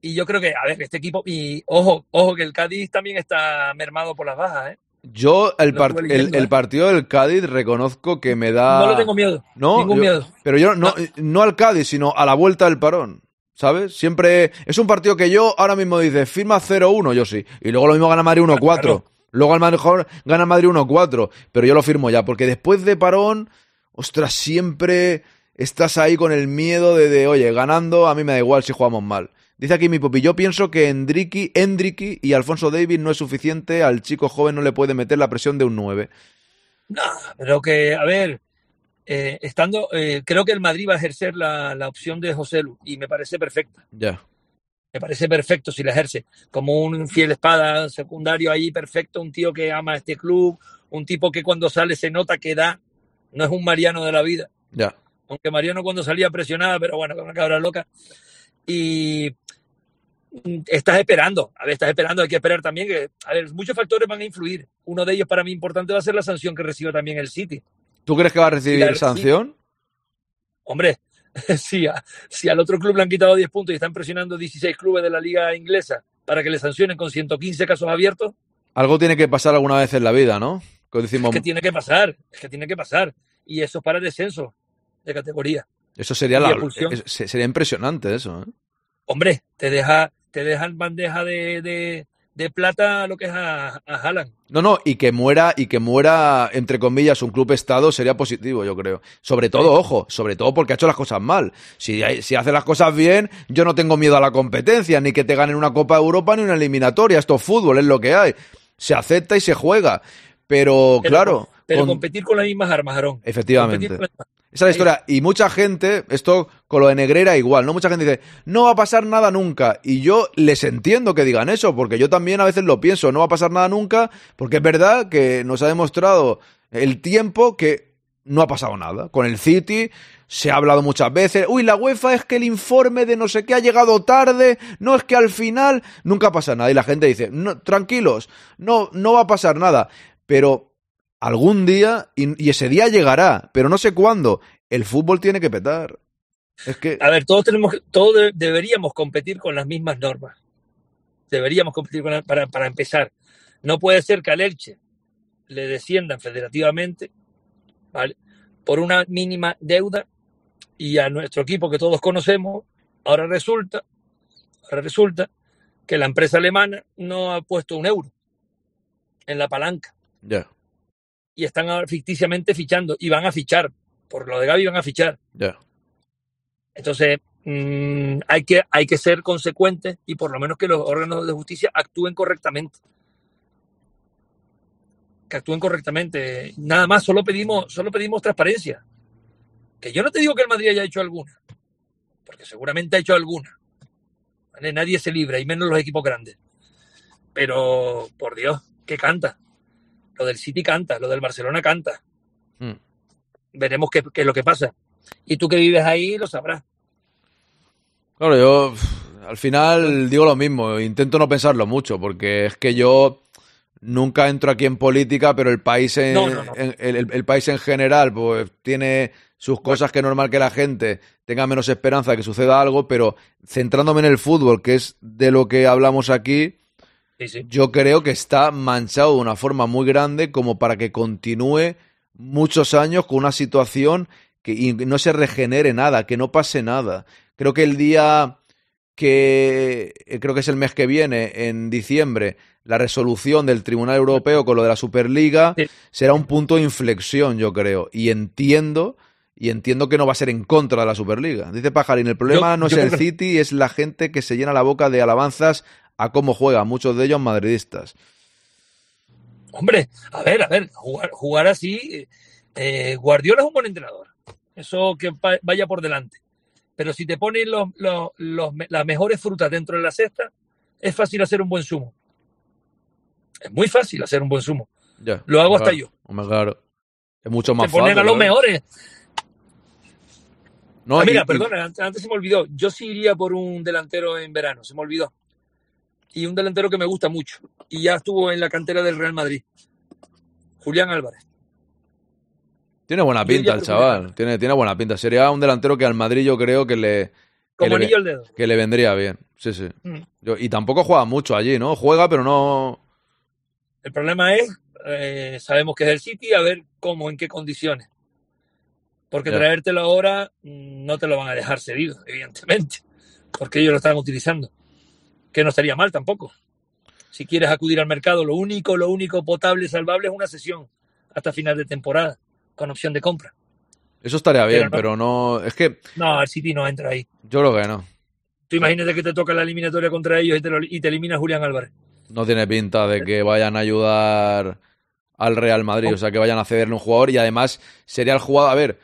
Y yo creo que, a ver, este equipo, y ojo, ojo, que el Cádiz también está mermado por las bajas, ¿eh? Yo, el, Lo par- estuve el, ¿eh? partido del Cádiz reconozco que me da. No le tengo miedo. No, ningún yo- miedo. Pero yo no, no al Cádiz, sino a la vuelta del parón. ¿Sabes? Siempre. Es un partido que yo ahora mismo dice, firma 0-1, yo sí. Y luego lo mismo gana Madrid 1-4. Claro. Luego al mejor gana Madrid 1-4. Pero yo lo firmo ya, porque después de parón, ostras, siempre estás ahí con el miedo de, de, oye, ganando, a mí me da igual si jugamos mal. Dice aquí mi popi, yo pienso que Endriki, Endriki y Alfonso Davis no es suficiente, al chico joven no le puede meter la presión de un 9. No, pero que, a ver, eh, estando, eh, creo que el Madrid va a ejercer la, la opción de José Lu y me parece perfecta. Ya. Me parece perfecto si la ejerce. Como un fiel espada secundario ahí, perfecto. Un tío que ama este club. Un tipo que cuando sale se nota que da. No es un Mariano de la vida. Ya. Aunque Mariano cuando salía presionada, pero bueno, con una cabra loca. Y estás esperando. A ver, estás esperando. Hay que esperar también que, a ver, muchos factores van a influir. Uno de ellos para mí importante va a ser la sanción que reciba también el City. ¿Tú crees que va a recibir sanción? Hombre, <laughs> si, a- si al otro club le han quitado 10 puntos y están presionando 16 clubes de la liga inglesa para que le sancionen con 115 casos abiertos. Algo tiene que pasar alguna vez en la vida, ¿no? Que decimos, Es que tiene que pasar, es que tiene que pasar. Y eso es para el descenso de categoría. eso sería, la, sería impresionante eso. ¿eh? Hombre, te deja, te dejan bandeja de, de, de plata lo que es a, a Haaland. No, no, y que muera, y que muera, entre comillas, un club estado sería positivo, yo creo. Sobre todo, ojo, sobre todo porque ha hecho las cosas mal. Si, si hace las cosas bien, yo no tengo miedo a la competencia, ni que te ganen una Copa de Europa ni una eliminatoria. Esto es fútbol, es lo que hay. Se acepta y se juega. Pero, Pero- claro, Pero con- competir con las mismas armas, Aarón. efectivamente. Esa es la historia. Y mucha gente, esto con lo de Negreira igual, ¿no? Mucha gente dice, no va a pasar nada nunca. Y yo les entiendo que digan eso, porque yo también a veces lo pienso, no va a pasar nada nunca, porque es verdad que nos ha demostrado el tiempo que no ha pasado nada. Con el City se ha hablado muchas veces, uy, la UEFA es que el informe de no sé qué ha llegado tarde, no es que al final nunca pasa nada. Y la gente dice, no, tranquilos, no, no va a pasar nada. Pero algún día, y, y ese día llegará, pero no sé cuándo, el fútbol tiene que petar. Es que... A ver, todos tenemos, todos de- deberíamos competir con las mismas normas. Deberíamos competir con la- para, para empezar. No puede ser que al Elche le desciendan federativamente, ¿vale? Por una mínima deuda y a nuestro equipo que todos conocemos, ahora resulta, ahora resulta que la empresa alemana no ha puesto un euro en la palanca Ya, y están ficticiamente fichando y van a fichar. Por lo de Gaby van a fichar. Entonces, mm, hay, que, hay que ser consecuentes y por lo menos que los órganos de justicia actúen correctamente. Que actúen correctamente. Nada más, solo pedimos, solo pedimos transparencia. Que yo no te digo que el Madrid haya hecho alguna, porque seguramente ha hecho alguna. ¿vale? Nadie se libra, y menos los equipos grandes. Pero, por Dios, que canta. Lo del City canta, lo del Barcelona canta. Mm. Veremos qué, qué es lo que pasa. Y tú que vives ahí lo sabrás. Claro, yo al final digo lo mismo, intento no pensarlo mucho, porque es que yo nunca entro aquí en política, pero el país en, No, no, no. en- el, el- el país en general, pues tiene sus cosas que es normal que la gente tenga menos esperanza de que suceda algo, pero centrándome en el fútbol, que es de lo que hablamos aquí, Sí, sí. yo creo que está manchado de una forma muy grande como para que continúe muchos años con una situación que y no se regenere nada, que no pase nada. Creo que el día que eh, creo que es el mes que viene, en diciembre, la resolución del Tribunal Europeo con lo de la Superliga Sí. será un punto de inflexión, yo creo. Y entiendo, y entiendo que no va a ser en contra de la Superliga. Dice Pajarín, el problema Yo- no es el City, es la gente que se llena la boca de alabanzas a cómo juega, muchos de ellos madridistas. Hombre, a ver, a ver, jugar, jugar así. eh, Guardiola es un buen entrenador. Eso que va- vaya por delante. Pero si te ponen los, los- los las mejores frutas dentro de la cesta, es fácil hacer un buen zumo. Es muy fácil hacer un buen zumo. Ya, Lo hago hasta claro, yo. claro. Es mucho Te más ponen fácil. a los ¿eh? mejores. No, Ah, mira, y- perdona, antes, antes se me olvidó. Yo sí iría por un delantero en verano, se me olvidó. Y un delantero que me gusta mucho. Y ya estuvo en la cantera del Real Madrid. Julián Álvarez. Tiene buena pinta el chaval. Tiene, tiene buena pinta. Sería un delantero que al Madrid yo creo que le, que Como le, anillo al dedo. que le vendría bien. Sí, sí. Mm. Yo- y tampoco juega mucho allí, ¿no? Juega, pero no. El problema es, eh, sabemos que es el City, a ver cómo, en qué condiciones. Porque traértelo ahora mm, no te lo van a dejar cedido, evidentemente, porque ellos lo están utilizando. Que no estaría mal tampoco. Si quieres acudir al mercado, lo único, lo único potable, salvable es una sesión hasta final de temporada, con opción de compra. Eso estaría bien, Pero no. pero no. Es que No, el City no entra ahí. yo creo que no. Tú imagínate que te toca la eliminatoria contra ellos y te, lo- y te elimina Julián Álvarez. No tiene pinta de que vayan a ayudar al Real Madrid, o sea, que vayan a cederle un jugador y además sería el jugador, a ver,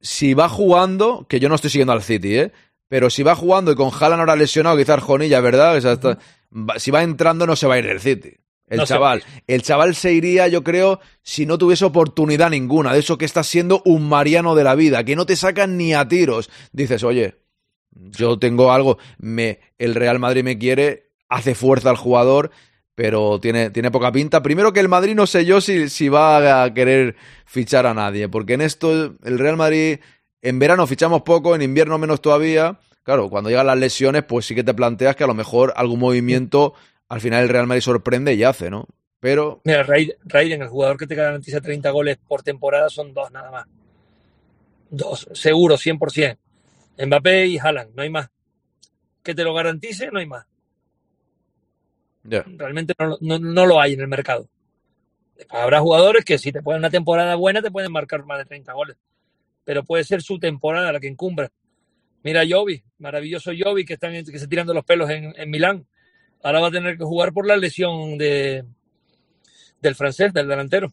si va jugando, que yo no estoy siguiendo al City, ¿eh? Pero si va jugando y con Haaland ahora lesionado, quizás Jonilla, ¿verdad? O sea, está- va- si va entrando no se va a ir del City. El No chaval, va el chaval se iría, yo creo, si no tuviese oportunidad ninguna, de eso que está siendo un Mariano de la vida, que no te sacan ni a tiros. Dices, oye, yo tengo algo, me, el Real Madrid me quiere, hace fuerza al jugador, pero tiene, tiene poca pinta. Primero que el Madrid no sé yo si, si va a querer fichar a nadie, porque en esto el Real Madrid en verano fichamos poco, en invierno menos todavía. claro, cuando llegan las lesiones, pues sí que te planteas que a lo mejor algún movimiento al final el Real Madrid sorprende y hace, ¿no? Pero. Mira, Raiden, el jugador que te garantiza 30 goles por temporada son dos nada más. Dos, seguro, 100%. Mbappé y Haaland, no hay más. Que te lo garantice, no hay más. Realmente no, lo hay en el mercado. Habrá jugadores que si te ponen una temporada buena te pueden marcar más de 30 goles. Pero puede ser su temporada la que encumbra. Mira Jovi, maravilloso Jovi que, están, que se tirando los pelos en, en Milán. Ahora va a tener que jugar por la lesión de, del francés, del delantero.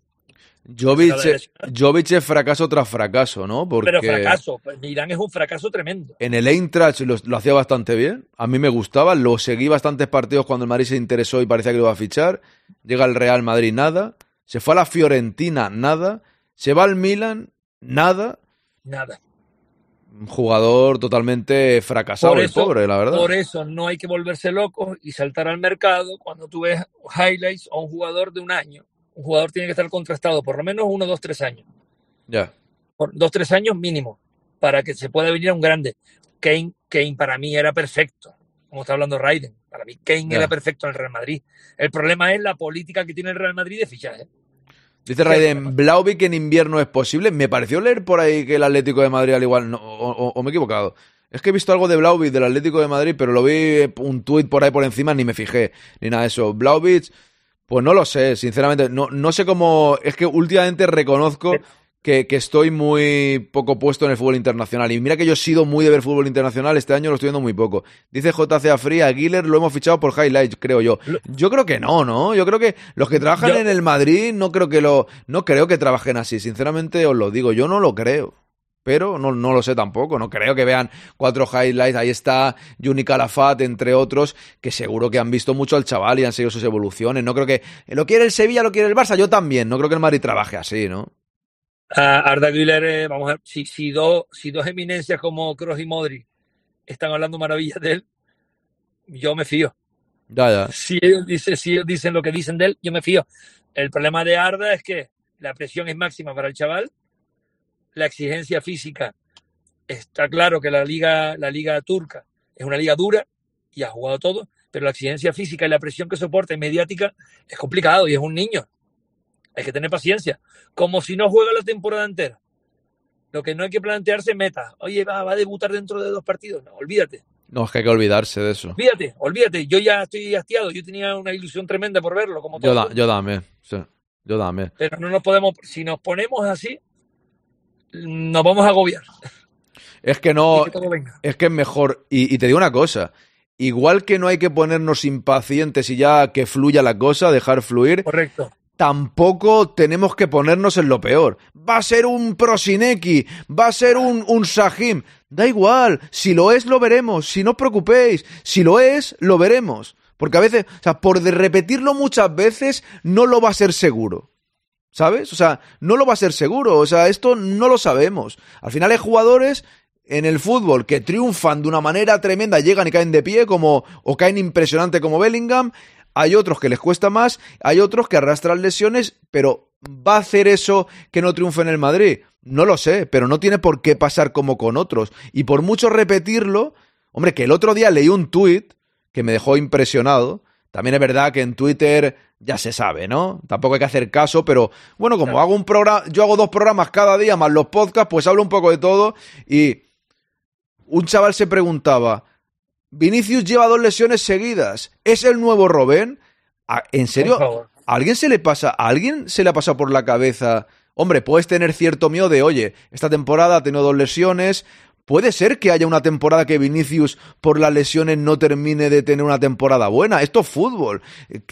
Jovic, es fracaso tras fracaso, ¿no? Porque Pero fracaso, pues Milán es un fracaso tremendo. En el Eintracht lo, lo, hacía bastante bien, a mí me gustaba, lo seguí bastantes partidos cuando el Madrid se interesó y parecía que lo iba a fichar. Llega el Real Madrid, nada. Se fue a la Fiorentina, nada. Se va al Milan, nada. Nada. Un jugador totalmente fracasado, el pobre, la verdad. Por eso no hay que volverse loco y saltar al mercado cuando tú ves highlights a un jugador de un año un jugador tiene que estar contrastado por lo menos uno, dos, tres años. Ya. Por dos, tres años mínimo, para que se pueda venir a un grande. Kane, Kane para mí era perfecto, como está hablando Raiden. Para mí Kane era perfecto en el Real Madrid. El problema es la política que tiene el Real Madrid de fichaje. Dice Raiden, Blauvik en invierno es posible. Me pareció leer por ahí que el Atlético de Madrid al igual, o, me he equivocado. Es que he visto algo de Blauvik del Atlético de Madrid, pero lo vi un tuit por ahí por encima, ni me fijé, ni nada de eso. Blauvik pues no lo sé, sinceramente. No, no sé cómo. Es que últimamente reconozco que, estoy muy poco puesto en el fútbol internacional. Y mira que yo he sido muy de ver fútbol internacional, este año lo estoy viendo muy poco. Dice JCA Free, a Guiller lo hemos fichado por highlights, creo yo. Yo creo que no, ¿no? Yo creo que los que trabajan en el Madrid no creo que lo. No creo que trabajen así, sinceramente os lo digo, yo no lo creo pero no, no, lo sé tampoco. No creo que vean cuatro highlights. Ahí está Juni Calafat, entre otros, que seguro que han visto mucho al chaval y han seguido sus evoluciones. No creo que lo quiere el Sevilla, lo quiere el Barça. Yo también. No creo que el Madrid trabaje así, ¿no? Arda Güler, eh, vamos a ver, si, si, dos, si dos eminencias como Kroos y Modri están hablando maravillas de él, yo me fío. Ya, ya. <laughs> Si ellos, dicen, si ellos dicen lo que dicen de él, yo me fío. El problema de Arda es que la presión es máxima para el chaval la exigencia física. Está claro que la liga, la liga turca es una liga dura y ha jugado todo, pero la exigencia física y la presión que soporta mediática es complicado y es un niño. Hay que tener paciencia. Como si no juega la temporada entera. Lo que no hay que plantearse meta. Oye, va, a debutar dentro de dos partidos. No, olvídate. No, es que hay que olvidarse de eso. Olvídate, olvídate. Yo ya estoy hastiado. Yo tenía una ilusión tremenda por verlo. Como yo, yo también. yo también. Pero no nos podemos. Si nos ponemos así, nos vamos a agobiar. Es que no, es que es mejor. Y, te digo una cosa, igual que no hay que ponernos impacientes y ya que fluya la cosa, dejar fluir. Correcto. Tampoco tenemos que ponernos en lo peor. Va a ser un Prosineki, va a ser un, un Sahim. Da igual, si lo es, lo veremos. Si no os preocupéis, si lo es, lo veremos. Porque a veces, o sea, por repetirlo muchas veces, no lo va a ser seguro. ¿Sabes? O sea, no lo va a ser seguro. O sea, esto no lo sabemos. Al final hay jugadores en el fútbol que triunfan de una manera tremenda, llegan y caen de pie, como, o caen impresionante como Bellingham. Hay otros que les cuesta más, hay otros que arrastran lesiones, pero ¿va a hacer eso que no triunfe en el Madrid? No lo sé, pero no tiene por qué pasar como con otros. Y por mucho repetirlo, hombre, que el otro día leí un tuit que me dejó impresionado. También es verdad que en Twitter ya se sabe, ¿no? Tampoco hay que hacer caso, pero bueno, como hago un programa, yo hago dos programas cada día más los podcasts, pues hablo un poco de todo y un chaval se preguntaba, Vinicius lleva dos lesiones seguidas, ¿es el nuevo Robén? Ah, ¿En serio? ¿A alguien se le pasa, a alguien se le ha pasado por la cabeza? Hombre, puedes tener cierto miedo de, oye, esta temporada ha tenido dos lesiones, Puede ser que haya una temporada que Vinicius por las lesiones no termine de tener una temporada buena. Esto es fútbol.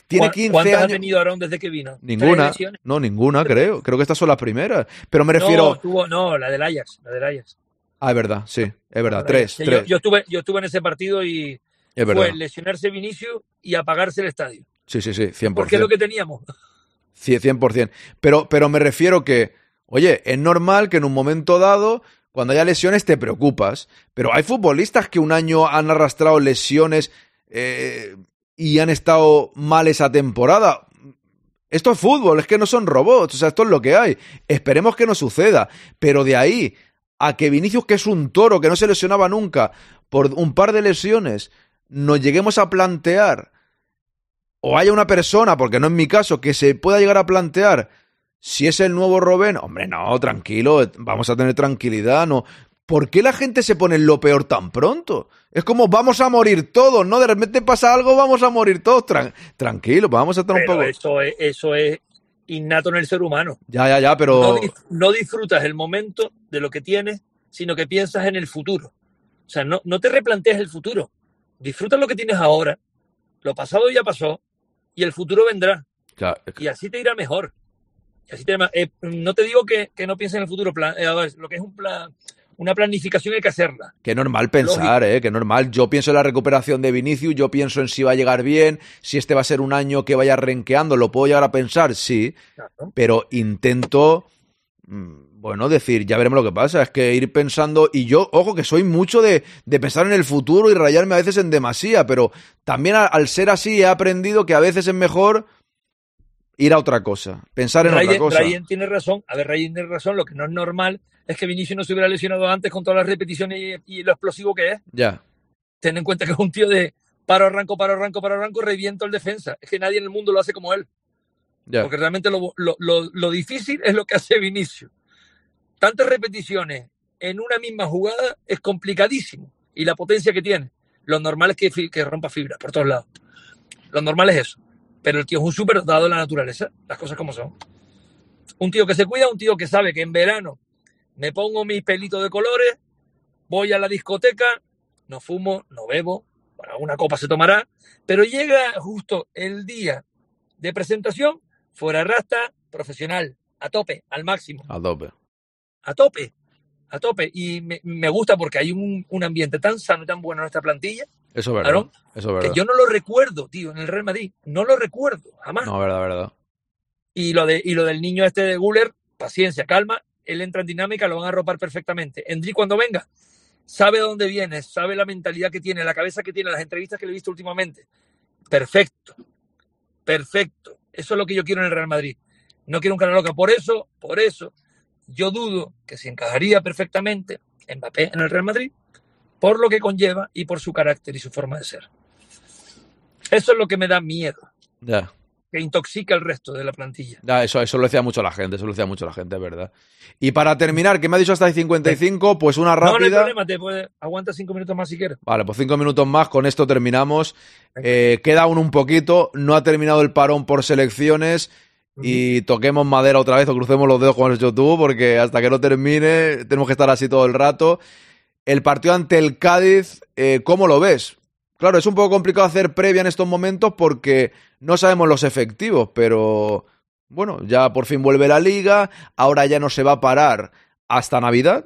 Tiene 15 ¿Cuántas años. ha tenido Aaron desde que vino? Ninguna. No, ninguna, creo. Creo que estas son las primeras. Pero me refiero. No, no, la del Ajax. La del Ajax. Ah, es verdad, sí. Es verdad. Tres. tres. Yo, estuve, yo estuve en ese partido y fue lesionarse Vinicius y apagarse el estadio. Sí, sí, sí. 100%. Porque es lo que teníamos. Sí, 100%. Pero, pero me refiero que, oye, es normal que en un momento dado cuando haya lesiones te preocupas, pero hay futbolistas que un año han arrastrado lesiones eh, y han estado mal esa temporada. Esto es fútbol, es que no son robots, o sea, esto es lo que hay. Esperemos que no suceda, pero de ahí a que Vinicius, que es un toro, que no se lesionaba nunca, por un par de lesiones, nos lleguemos a plantear, o haya una persona, porque no es mi caso, que se pueda llegar a plantear si es el nuevo Robben, hombre, no, tranquilo, vamos a tener tranquilidad, no. ¿Por qué la gente se pone en lo peor tan pronto? Es como vamos a morir todos, ¿no? De repente pasa algo, vamos a morir todos. tranquilo, vamos a estar un poco. Eso es, eso es innato en el ser humano. Ya, ya, ya, pero. No, no, disfrutas el momento de lo que tienes, sino que piensas en el futuro. O sea, no, no te replanteas el futuro. Disfruta lo que tienes ahora. Lo pasado ya pasó y el futuro vendrá. Claro. Y así te irá mejor. Así te, eh, no te digo que, que, no pienses en el futuro, plan, eh, lo que es un plan, una planificación hay que hacerla. Qué normal pensar, ¿eh? Qué normal. Yo pienso en la recuperación de Vinicius, yo pienso en si va a llegar bien, si este va a ser un año que vaya renqueando, lo puedo llegar a pensar, sí, claro. pero intento, mm, bueno, decir, ya veremos lo que pasa, es que ir pensando, y yo, ojo, que soy mucho de, de pensar en el futuro y rayarme a veces en demasía, pero también al, al ser así he aprendido que a veces es mejor ir a otra cosa, pensar en Ryan, otra cosa. Ryan tiene razón, a ver, Ryan tiene razón, lo que no es normal es que Vinicius no se hubiera lesionado antes con todas las repeticiones y, y lo explosivo que es. Ya. Ten en cuenta que es un tío de paro, arranco, paro, arranco, paro, arranco, reviento el defensa. Es que nadie en el mundo lo hace como él. Ya. Porque realmente lo, lo, lo, lo difícil es lo que hace Vinicius. Tantas repeticiones en una misma jugada es complicadísimo. Y la potencia que tiene. Lo normal es que, que rompa fibra por todos lados. Lo normal es eso. Pero el tío es un súper dado de la naturaleza, las cosas como son. Un tío que se cuida, un tío que sabe que en verano me pongo mis pelitos de colores, voy a la discoteca, no fumo, no bebo, bueno, una copa se tomará, pero llega justo el día de presentación, fuera rasta, profesional, a tope, al máximo. A tope. A tope, a tope. Y me, me gusta porque hay un, un, ambiente tan sano y tan bueno en esta plantilla. Eso es verdad. ¿no? Eso es verdad. Que yo no lo recuerdo, tío, en el Real Madrid. No lo recuerdo, jamás. No, verdad, verdad. Y lo, de, y lo del niño este de Guller, paciencia, calma. Él entra en dinámica, lo van a ropar perfectamente. Endri, cuando venga, sabe de dónde viene, sabe la mentalidad que tiene, la cabeza que tiene, las entrevistas que le he visto últimamente. Perfecto. Perfecto. Eso es lo que yo quiero en el Real Madrid. No quiero un cara loca. Por eso, por eso, yo dudo que se encajaría perfectamente Mbappé en el Real Madrid por lo que conlleva y por su carácter y su forma de ser. Eso es lo que me da miedo. Ya. Que intoxica el resto de la plantilla. Ya, eso, eso lo decía mucho la gente, eso lo decía mucho la gente, es verdad. Y para terminar, que me ha dicho hasta el 55, pues una rápida. No, no hay problema, te puede... aguanta cinco minutos más si quieres. Vale, pues cinco minutos más, con esto terminamos. Eh, queda aún un poquito, no ha terminado el parón por selecciones y toquemos madera otra vez o crucemos los dedos has hecho tú, porque hasta que no termine tenemos que estar así todo el rato. El partido ante el Cádiz, eh, ¿cómo lo ves? Claro, es un poco complicado hacer previa en estos momentos porque no sabemos los efectivos, pero bueno, ya por fin vuelve la liga, ahora ya no se va a parar hasta Navidad,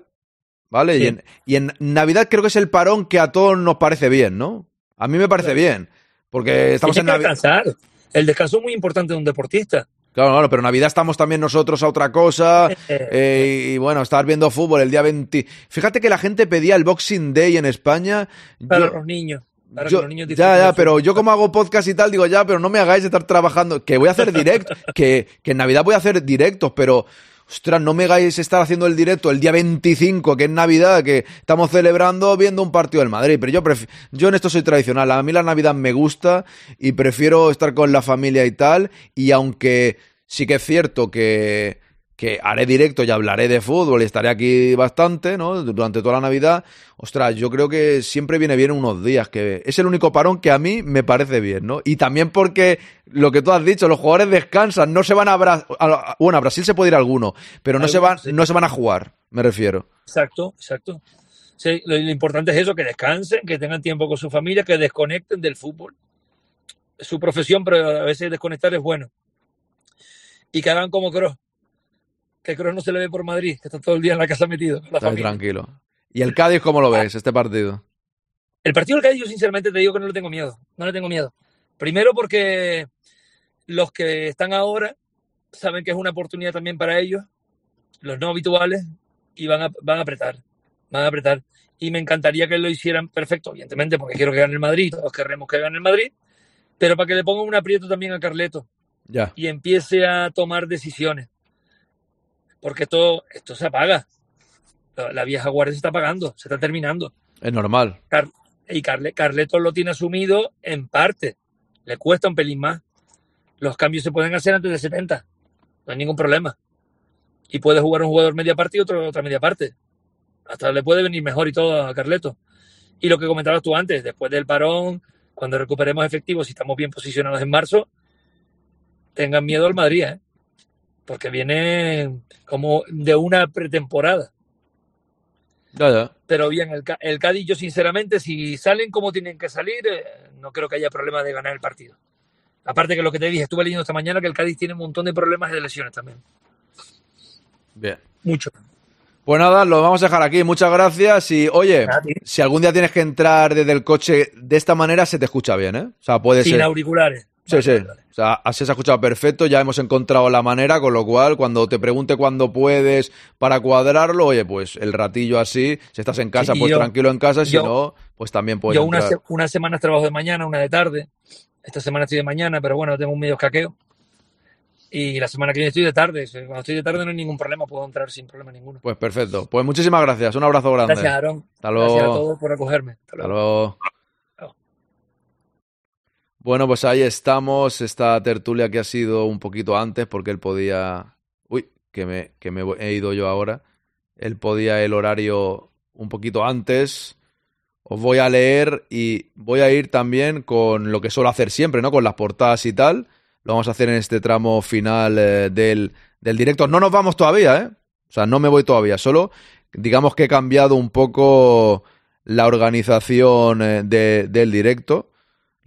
¿vale? Sí. Y, en, y, en, Navidad creo que es el parón que a todos nos parece bien, ¿no? A mí me parece bien, porque estamos Tienes en Navidad. El descanso es muy importante de un deportista. Claro, claro, pero Navidad estamos también nosotros a otra cosa. <laughs> Eh, y bueno, estar viendo fútbol el día 20. Fíjate que la gente pedía el Boxing Day en España. Para yo, los niños. Para yo, que los niños ya, ya, pero yo como hago podcast y tal, digo, ya, pero no me hagáis estar trabajando. Que voy a hacer directo. <laughs> que, que en Navidad voy a hacer directos, pero. Ostras, no me hagáis estar haciendo el directo el día 25, que es Navidad, que estamos celebrando viendo un partido del Madrid. Pero yo, yo en esto soy tradicional. A mí la Navidad me gusta y prefiero estar con la familia y tal. Y aunque sí que es cierto que, que haré directo y hablaré de fútbol y estaré aquí bastante, ¿no? Durante toda la Navidad. Ostras, yo creo que siempre viene bien unos días, que es el único parón que a mí me parece bien, ¿no? Y también porque lo que tú has dicho, los jugadores descansan, no se van a, Bra a bueno, a Brasil se puede ir alguno, pero no se van, no se van a jugar, me refiero. Exacto, exacto. Sí, lo, lo importante es eso, que descansen, que tengan tiempo con su familia, que desconecten del fútbol. Su profesión, pero a veces desconectar es bueno. Y que hagan como Kroos, que Kroos no se le ve por Madrid, que está todo el día en la casa metido. La está tranquilo. ¿Y el Cádiz cómo lo ves, este partido? El partido del Cádiz yo sinceramente te digo que no le tengo miedo, no le tengo miedo. Primero porque los que están ahora saben que es una oportunidad también para ellos, los no habituales, y van a, van a apretar, van a apretar. Y me encantaría que lo hicieran perfecto, evidentemente, porque quiero que gane el Madrid, todos queremos que gane el Madrid, pero para que le pongan un aprieto también a Carleto ya. y empiece a tomar decisiones porque esto, esto se apaga. La, la vieja guardia se está pagando, se está terminando. Es normal. Car- y Carle- Carleto lo tiene asumido en parte. Le cuesta un pelín más. Los cambios se pueden hacer antes de 70. No hay ningún problema. Y puede jugar un jugador media parte y otro otra media parte. Hasta le puede venir mejor y todo a Carleto. Y lo que comentabas tú antes, después del parón, cuando recuperemos efectivos y estamos bien posicionados en marzo, tengan miedo al Madrid, ¿eh? Porque viene como de una pretemporada. Ya, ya. Pero bien, el, el Cádiz, yo sinceramente, si salen como tienen que salir, eh, no creo que haya problema de ganar el partido. Aparte que lo que te dije, estuve leyendo esta mañana que el Cádiz tiene un montón de problemas de lesiones también. Bien. Mucho. Pues nada, lo vamos a dejar aquí. Muchas gracias. Y oye, si algún día tienes que entrar desde el coche de esta manera, se te escucha bien, ¿eh? O sea, puede Sin ser. auriculares. Sí, sí. O sea, así se ha escuchado perfecto. Ya hemos encontrado la manera, con lo cual, cuando te pregunte cuándo puedes para cuadrarlo, oye, pues el ratillo así, si estás en casa, Sí, pues yo- tranquilo en casa. Si yo- no, pues también puedes Yo una, entrar. se- una semana trabajo de mañana, una de tarde. Esta semana estoy de mañana, pero bueno, tengo un medio escaqueo. Y la semana que viene estoy de tarde. Cuando estoy de tarde no hay ningún problema, puedo entrar sin problema ninguno. Pues perfecto. Pues muchísimas gracias. Un abrazo grande. Gracias, Aarón. Hasta Gracias a luego. todos por acogerme. Hasta Hasta luego. Bueno, pues ahí estamos. Esta tertulia que ha sido un poquito antes porque él podía. Uy, que me, que me he ido yo ahora. Él podía el horario un poquito antes. Os voy a leer y voy a ir también con lo que suelo hacer siempre, ¿no? Con las portadas y tal. Lo vamos a hacer en este tramo final eh, del, del directo. No nos vamos todavía, ¿eh? O sea, no me voy todavía. Solo, digamos que he cambiado un poco la organización eh, de- del directo.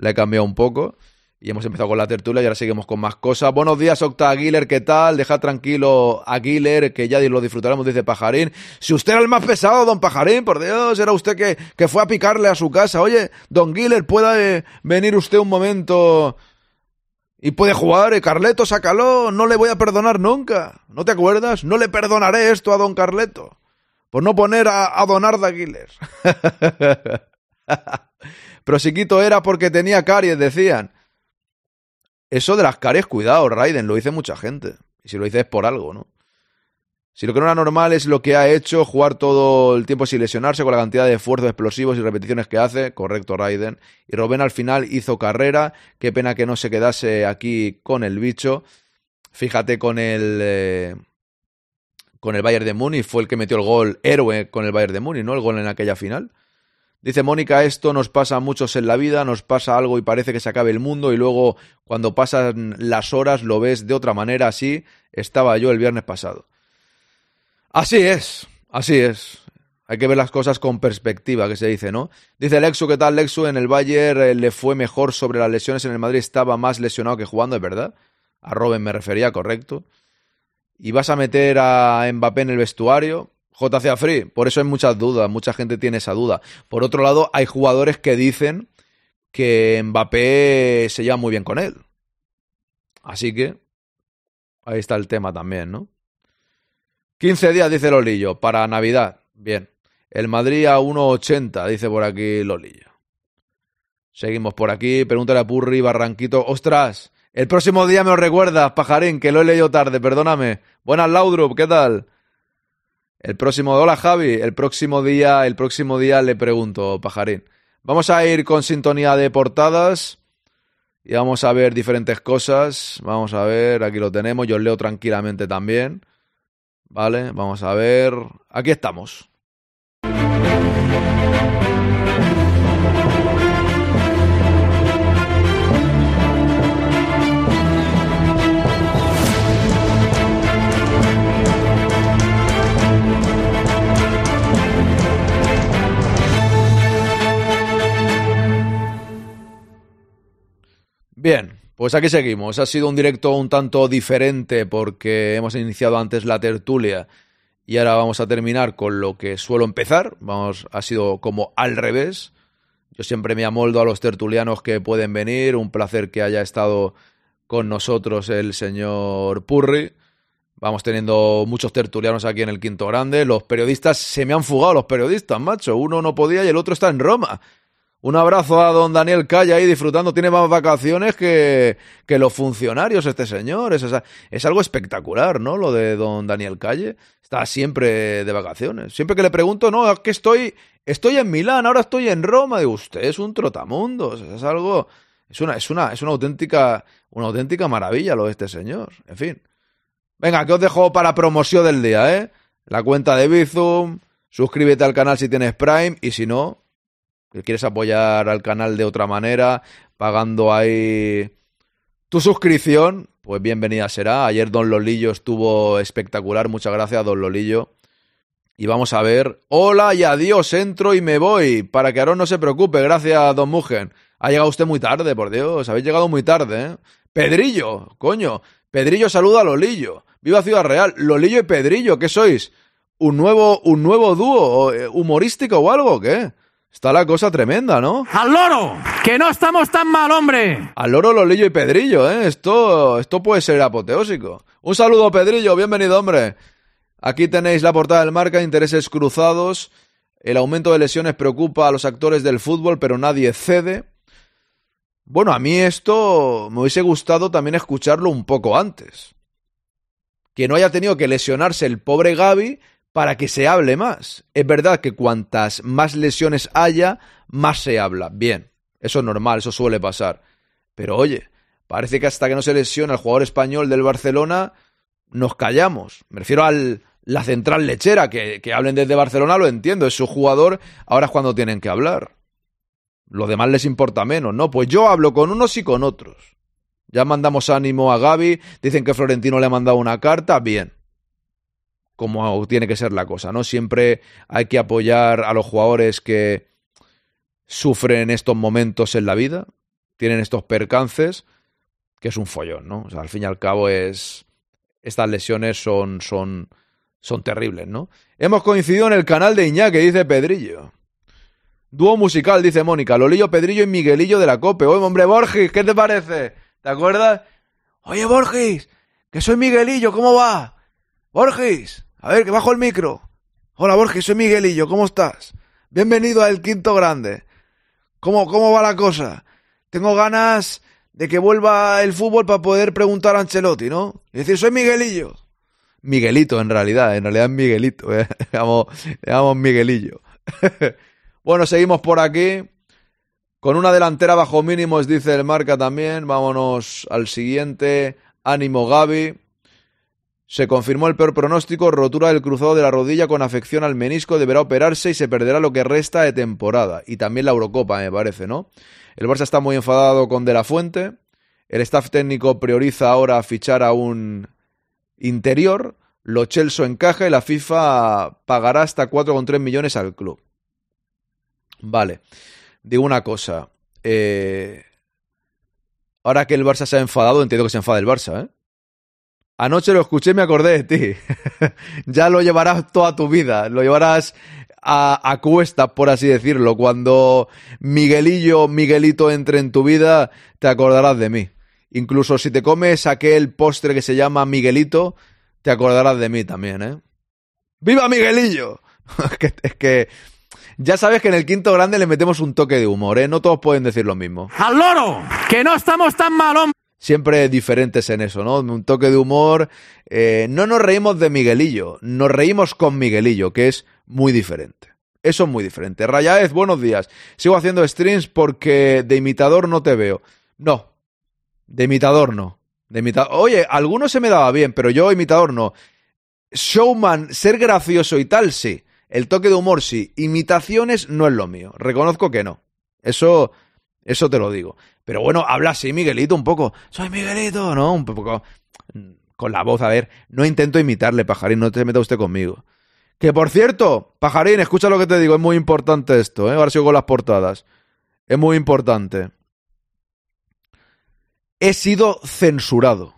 La he cambiado un poco. Y hemos empezado con la tertulia y ahora seguimos con más cosas. Buenos días, Octa Aguiler, ¿qué tal? Deja tranquilo a Aguiler, que ya lo disfrutaremos, dice Pajarín. Si usted era el más pesado, don Pajarín, por Dios, era usted que, que fue a picarle a su casa. Oye, don Aguiler, ¿puede venir usted un momento y puede jugar? Eh, Carleto, sácalo, no le voy a perdonar nunca. ¿No te acuerdas? No le perdonaré esto a don Carleto. Por no poner a, a don Arda Aguiler. <laughs> Pero si Quito era porque tenía caries, decían. Eso de las caries, cuidado, Raiden, lo dice mucha gente. Y si lo dices es por algo, ¿no? Si lo que no era normal es lo que ha hecho, jugar todo el tiempo sin lesionarse con la cantidad de esfuerzos explosivos y repeticiones que hace, correcto, Raiden. Y Robben al final hizo carrera, qué pena que no se quedase aquí con el bicho. Fíjate con el... eh, con el Bayern de Múnich, fue el que metió el gol héroe con el Bayern de Múnich, ¿no? El gol en aquella final. Dice Mónica, esto nos pasa a muchos en la vida, nos pasa algo y parece que se acabe el mundo y luego cuando pasan las horas lo ves de otra manera, así estaba yo el viernes pasado. Así es, así es. Hay que ver las cosas con perspectiva, que se dice, ¿no? Dice Lexu, ¿qué tal Lexu? En el Bayern eh, le fue mejor sobre las lesiones, en el Madrid estaba más lesionado que jugando, es verdad. A Robin me refería, correcto. Y vas a meter a Mbappé en el vestuario. JC Free, por eso hay muchas dudas, mucha gente tiene esa duda. Por otro lado, hay jugadores que dicen que Mbappé se lleva muy bien con él. Así que ahí está el tema también, ¿no? 15 días, dice Lolillo, para Navidad. Bien. El Madrid a 1.80, dice por aquí Lolillo. Seguimos por aquí. Pregúntale a Purri, Barranquito. ¡Ostras! El próximo día me lo recuerdas, pajarín, que lo he leído tarde, perdóname. Buenas, Laudrup, ¿qué tal? El próximo, hola Javi, el próximo día, el próximo día le pregunto, pajarín. Vamos a ir con sintonía de portadas y vamos a ver diferentes cosas. Vamos a ver, aquí lo tenemos, yo leo tranquilamente también. Vale, vamos a ver. Aquí estamos. Bien, pues aquí seguimos. Ha sido un directo un tanto diferente porque hemos iniciado antes la tertulia y ahora vamos a terminar con lo que suelo empezar. Vamos, ha sido como al revés. Yo siempre me amoldo a los tertulianos que pueden venir. Un placer que haya estado con nosotros el señor Purri. Vamos teniendo muchos tertulianos aquí en el Quinto Grande. Los periodistas, se me han fugado los periodistas, macho. Uno no podía y el otro está en Roma. Un abrazo a don Daniel Calle ahí disfrutando. Tiene más vacaciones que, que los funcionarios, este señor. Es, es, algo espectacular, ¿no? Lo de don Daniel Calle. Está siempre de vacaciones. Siempre que le pregunto, no, es que estoy, estoy en Milán, ahora estoy en Roma. Digo, usted es un trotamundos. Es algo. Es una, es una, es una auténtica, una auténtica maravilla lo de este señor. En fin. Venga, que os dejo para promoción del día, ¿eh? La cuenta de Bizum. Suscríbete al canal si tienes Prime. Y si no, quieres apoyar al canal de otra manera, pagando ahí tu suscripción, pues bienvenida será. Ayer Don Lolillo estuvo espectacular, muchas gracias Don Lolillo. Y vamos a ver, hola y adiós, entro y me voy, para que Aaron no se preocupe, gracias Don Mugen. Ha llegado usted muy tarde, por Dios, habéis llegado muy tarde, ¿eh? Pedrillo, coño, Pedrillo saluda a Lolillo. Viva Ciudad Real, Lolillo y Pedrillo, ¿qué sois? ¿Un nuevo, un nuevo dúo eh, humorístico o algo, qué? Está la cosa tremenda, ¿no? ¡Al loro! ¡Que no estamos tan mal, hombre! Al loro, Lolillo y Pedrillo, ¿eh? Esto, esto puede ser apoteósico. Un saludo, Pedrillo, bienvenido, hombre. Aquí tenéis la portada del marca, intereses cruzados. El aumento de lesiones preocupa a los actores del fútbol, pero nadie cede. Bueno, a mí esto me hubiese gustado también escucharlo un poco antes. Que no haya tenido que lesionarse el pobre Gaby para que se hable más. Es verdad que cuantas más lesiones haya, más se habla. Bien, eso es normal, eso suele pasar. Pero oye, parece que hasta que no se lesiona el jugador español del Barcelona, nos callamos. Me refiero a la central lechera, que, que hablen desde Barcelona, lo entiendo, es su jugador, ahora es cuando tienen que hablar. Lo demás les importa menos, ¿no? Pues yo hablo con unos y con otros. Ya mandamos ánimo a Gaby, dicen que Florentino le ha mandado una carta, bien como tiene que ser la cosa, ¿no? Siempre hay que apoyar a los jugadores que sufren estos momentos en la vida, tienen estos percances, que es un follón, ¿no? O sea, al fin y al cabo es estas lesiones son son son terribles, ¿no? Hemos coincidido en el canal de Iñaki, dice Pedrillo. Dúo musical, dice Mónica. Lolillo, Pedrillo y Miguelillo de la Cope. Oye, hombre, Borges, ¿qué te parece? ¿Te acuerdas? Oye, Borges, que soy Miguelillo, ¿cómo va? Borges, a ver, que bajo el micro. Hola Borges, soy Miguelillo, ¿cómo estás? Bienvenido al Quinto Grande. ¿Cómo, cómo va la cosa? Tengo ganas de que vuelva el fútbol para poder preguntar a Ancelotti, ¿no? Y decir, soy Miguelillo. Miguelito, en realidad, en realidad es Miguelito, ¿eh? <laughs> le, Miguelillo. <laughs> bueno, seguimos por aquí. Con una delantera bajo mínimos, dice el marca también. Vámonos al siguiente. Ánimo Gaby. Se confirmó el peor pronóstico, rotura del cruzado de la rodilla con afección al menisco, deberá operarse y se perderá lo que resta de temporada. Y también la Eurocopa, me parece, ¿no? El Barça está muy enfadado con De La Fuente. El staff técnico prioriza ahora fichar a un interior. Lo Chelsea encaja y la FIFA pagará hasta 4,3 millones al club. Vale. Digo una cosa. Eh, ahora que el Barça se ha enfadado, entiendo que se enfada el Barça, ¿eh? Anoche lo escuché y me acordé de ti. <laughs> ya lo llevarás toda tu vida, lo llevarás a, a cuesta, por así decirlo. Cuando Miguelillo, Miguelito entre en tu vida, te acordarás de mí. Incluso si te comes aquel postre que se llama Miguelito, te acordarás de mí también, ¿eh? ¡Viva Miguelillo! <laughs> es, que, ya sabes que en el quinto grande le metemos un toque de humor, ¿eh? No todos pueden decir lo mismo. ¡Al loro! ¡Que no estamos tan mal, siempre diferentes en eso, ¿no? Un toque de humor. Eh, no nos reímos de Miguelillo, nos reímos con Miguelillo, que es muy diferente. Eso es muy diferente. Rayaez, buenos días. Sigo haciendo streams porque de imitador no te veo. No, de imitador no. De imitador. Oye, alguno se me daba bien, pero yo imitador no. Showman, ser gracioso y tal, sí. El toque de humor, sí. Imitaciones no es lo mío. Reconozco que no. Eso, eso te lo digo. Pero bueno, habla así, Miguelito, un poco. Soy Miguelito, ¿no? Un poco con la voz. A ver, no intento imitarle, pajarín, no te meta usted conmigo. Que por cierto, pajarín, escucha lo que te digo, es muy importante esto, ¿eh? Ahora sigo con las portadas. Es muy importante. He sido censurado.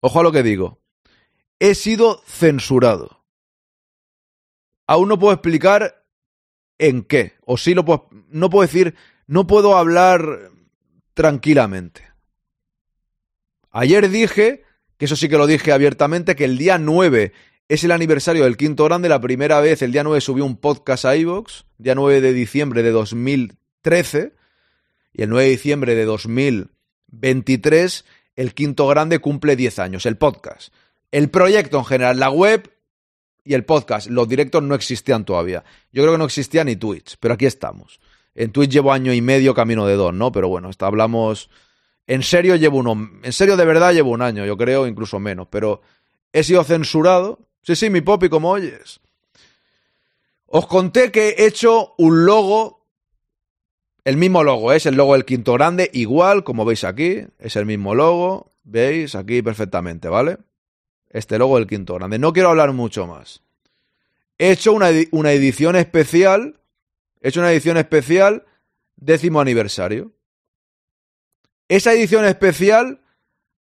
Ojo a lo que digo. He sido censurado. Aún no puedo explicar en qué. O sí lo. No puedo decir no puedo hablar tranquilamente. Ayer dije, que eso sí que lo dije abiertamente, que el día 9 Es el aniversario del quinto grande. La primera vez, el día 9, subió un podcast a iVoox. Día 9 de diciembre de 2013. Y el 9 de diciembre de 2023, el quinto grande cumple 10 años. El podcast. El proyecto en general, la web y el podcast. Los directos no existían todavía. Yo creo que no existía ni Twitch, pero aquí estamos. En Twitch llevo año y medio, camino de dos, ¿no? Pero bueno, hasta hablamos. En serio llevo uno. En serio de verdad llevo un año, yo creo, incluso menos. Pero he sido censurado Sí, sí, mi popi, como oyes. Os conté que he hecho un logo, el mismo logo, ¿eh? es el logo del quinto grande, igual, como veis aquí, es el mismo logo, veis aquí perfectamente, ¿vale? Este logo del quinto grande. No quiero hablar mucho más. He hecho una, una edición especial, he hecho una edición especial, décimo aniversario. Esa edición especial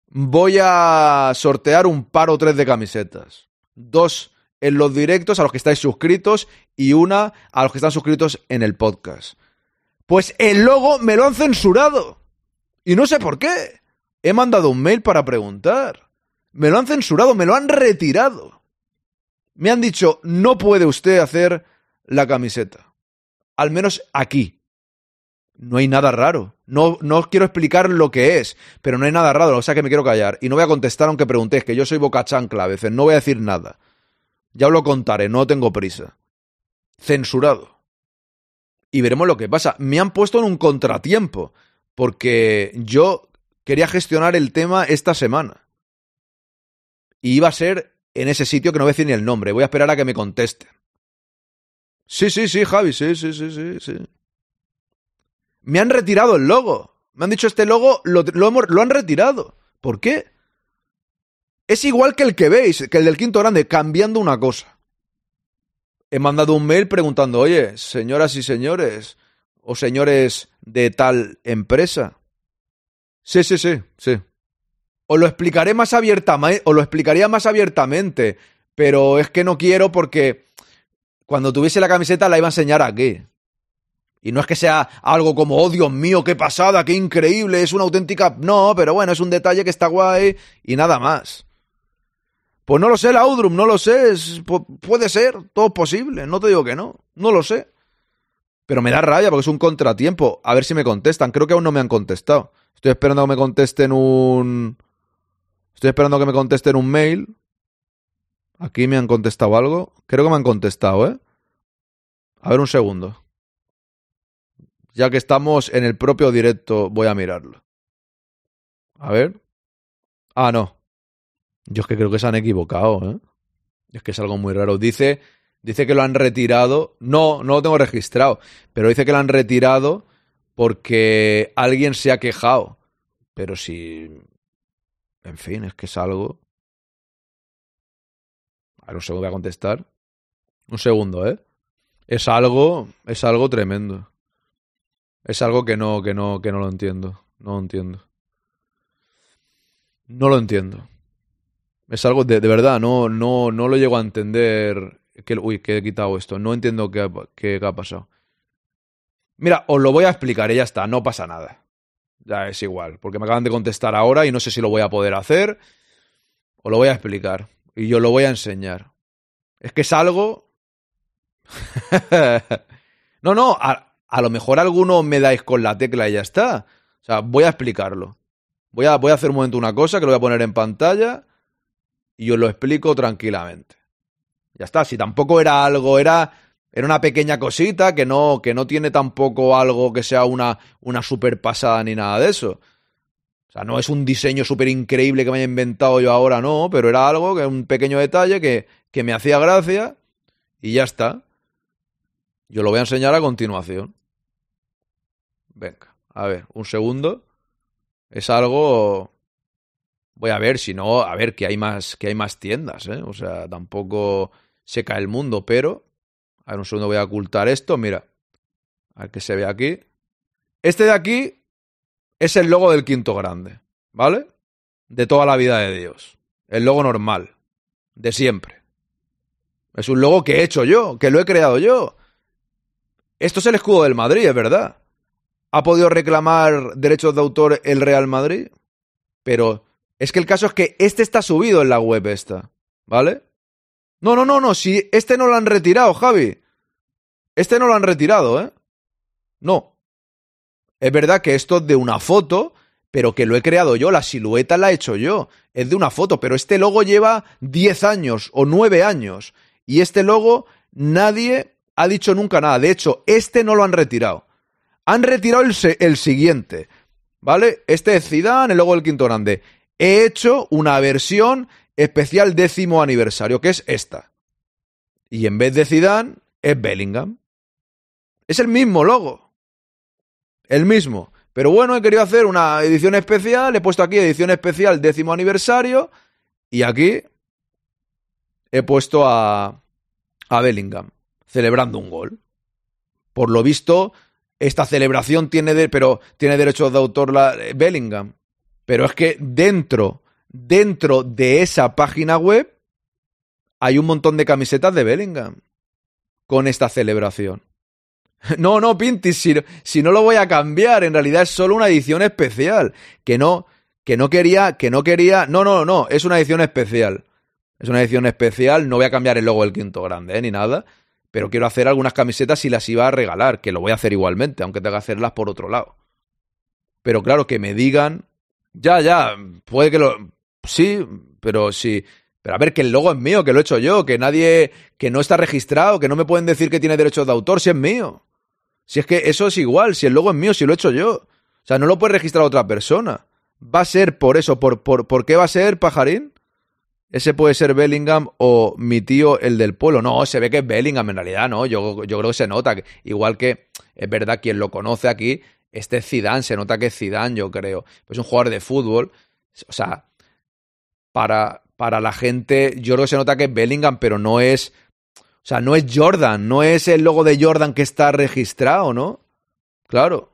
voy a sortear un par o tres de camisetas dos en los directos a los que estáis suscritos y una a los que están suscritos en el podcast. Pues el logo me lo han censurado. Y no sé por qué. He mandado un mail para preguntar. Me lo han censurado, me lo han retirado. Me han dicho, no puede usted hacer la camiseta. Al menos aquí. No hay nada raro. No, no os quiero explicar lo que es, pero no hay nada raro, o sea que me quiero callar. Y no voy a contestar aunque preguntéis, que yo soy boca chancla a veces, no voy a decir nada. Ya os lo contaré, no tengo prisa. Censurado. Y veremos lo que pasa. Me han puesto en un contratiempo, porque yo quería gestionar el tema esta semana. Y iba a ser en ese sitio que no voy a decir ni el nombre, voy a esperar a que me contesten. Sí, sí, sí, Javi, sí, sí, sí, sí, sí. Me han retirado el logo. Me han dicho este logo lo, lo, han retirado. ¿Por qué? Es igual que el que veis, que el del quinto grande, cambiando una cosa. He mandado un mail preguntando, oye, señoras y señores, o señores de tal empresa. Sí, sí, sí, sí. Os lo explicaré más abiertamente, o lo explicaría más abiertamente, pero es que no quiero porque cuando tuviese la camiseta la iba a enseñar aquí. Y no es que sea algo como, oh Dios mío, qué pasada, qué increíble, es una auténtica... No, pero bueno, es un detalle que está guay y nada más. Pues no lo sé, Laudrum, no lo sé, puede ser, todo es posible, no te digo que no, no lo sé. Pero me da rabia porque es un contratiempo. A ver si me contestan, creo que aún no me han contestado. Estoy esperando que me contesten un... Estoy esperando que me contesten un mail. Aquí me han contestado algo. Creo que me han contestado, ¿eh? A ver un segundo. Ya que estamos en el propio directo, voy a mirarlo. A ver. Ah, no. Yo es que creo que se han equivocado, ¿eh? Es que es algo muy raro. Dice, dice que lo han retirado. No, no lo tengo registrado. Pero dice que lo han retirado porque alguien se ha quejado. Pero si. En fin, es que es algo. A ver, un segundo voy a contestar. Un segundo, ¿eh? Es algo. Es algo tremendo. Es algo que no, que no, que no lo entiendo. No lo entiendo. No lo entiendo. Es algo de, de verdad, no, no, no lo llego a entender. Que, uy, que he quitado esto. No entiendo qué, qué, qué ha pasado. Mira, os lo voy a explicar y ya está, no pasa nada. Ya es igual, porque me acaban de contestar ahora y no sé si lo voy a poder hacer. Os lo voy a explicar. Y yo lo voy a enseñar. Es que es algo. <laughs> no, no, a, a lo mejor alguno me dais con la tecla y ya está. O sea, voy a explicarlo. Voy a, voy a hacer un momento una cosa que lo voy a poner en pantalla y os lo explico tranquilamente. Ya está, si tampoco era algo, era, era una pequeña cosita que no, que no tiene tampoco algo que sea una, una super pasada ni nada de eso. O sea, no es un diseño súper increíble que me haya inventado yo ahora, no, pero era algo, que un pequeño detalle que, que me hacía gracia y ya está. Yo lo voy a enseñar a continuación. Venga, a ver, un segundo. Es algo. Voy a ver, si no, a ver que hay más, que hay más tiendas, ¿eh? O sea, tampoco se cae el mundo, pero. A ver, un segundo voy a ocultar esto. Mira. A ver que se ve aquí. Este de aquí es el logo del quinto grande, ¿vale? De toda la vida de Dios. El logo normal. De siempre. Es un logo que he hecho yo, que lo he creado yo. Esto es el escudo del Madrid, es verdad. ¿Ha podido reclamar derechos de autor el Real Madrid? Pero es que el caso es que este está subido en la web esta, ¿vale? No, no, no, no, si este no lo han retirado, Javi. Este no lo han retirado, ¿eh? No. Es verdad que esto es de una foto, pero que lo he creado yo, la silueta la he hecho yo. Es de una foto, pero este logo lleva 10 años o 9 años. Y este logo nadie ha dicho nunca nada. De hecho, este no lo han retirado. Han retirado el, el siguiente. ¿Vale? Este es Zidane, el logo del quinto grande. He hecho una versión especial décimo aniversario, que es esta. Y en vez de Zidane, es Bellingham. Es el mismo logo. El mismo. Pero bueno, he querido hacer una edición especial. He puesto aquí edición especial décimo aniversario. Y aquí he puesto a, a Bellingham celebrando un gol. Por lo visto, esta celebración tiene, de, pero tiene derechos de autor la, Bellingham. Pero es que dentro, dentro de esa página web hay un montón de camisetas de Bellingham con esta celebración. <laughs> No, no, Pinti, si, si, no lo voy a cambiar, en realidad es solo una edición especial. Que no, que no quería, que no quería. No, no, no, es una edición especial. Es una edición especial, no voy a cambiar el logo del quinto grande, ¿eh? ni nada. Pero quiero hacer algunas camisetas y las iba a regalar, que lo voy a hacer igualmente, aunque tenga que hacerlas por otro lado. Pero claro, que me digan. Ya, ya, puede que lo. Sí, pero sí. Pero a ver, que el logo es mío, que lo he hecho yo, que nadie. que no está registrado, que no me pueden decir que tiene derechos de autor si es mío. Si es que eso es igual, si el logo es mío, si lo he hecho yo. O sea, no lo puede registrar otra persona. Va a ser por eso. ¿Por, por, por qué va a ser, pajarín? Ese puede ser Bellingham o mi tío, el del pueblo. No, se ve que es Bellingham en realidad, ¿no? Yo, yo creo que se nota. Igual que es verdad, quien lo conoce aquí, este es Zidane, se nota que es Zidane, yo creo. Es un jugador de fútbol. O sea, para, para la gente, yo creo que se nota que es Bellingham, pero no es o sea, no es Jordan, no es el logo de Jordan que está registrado, ¿no? Claro.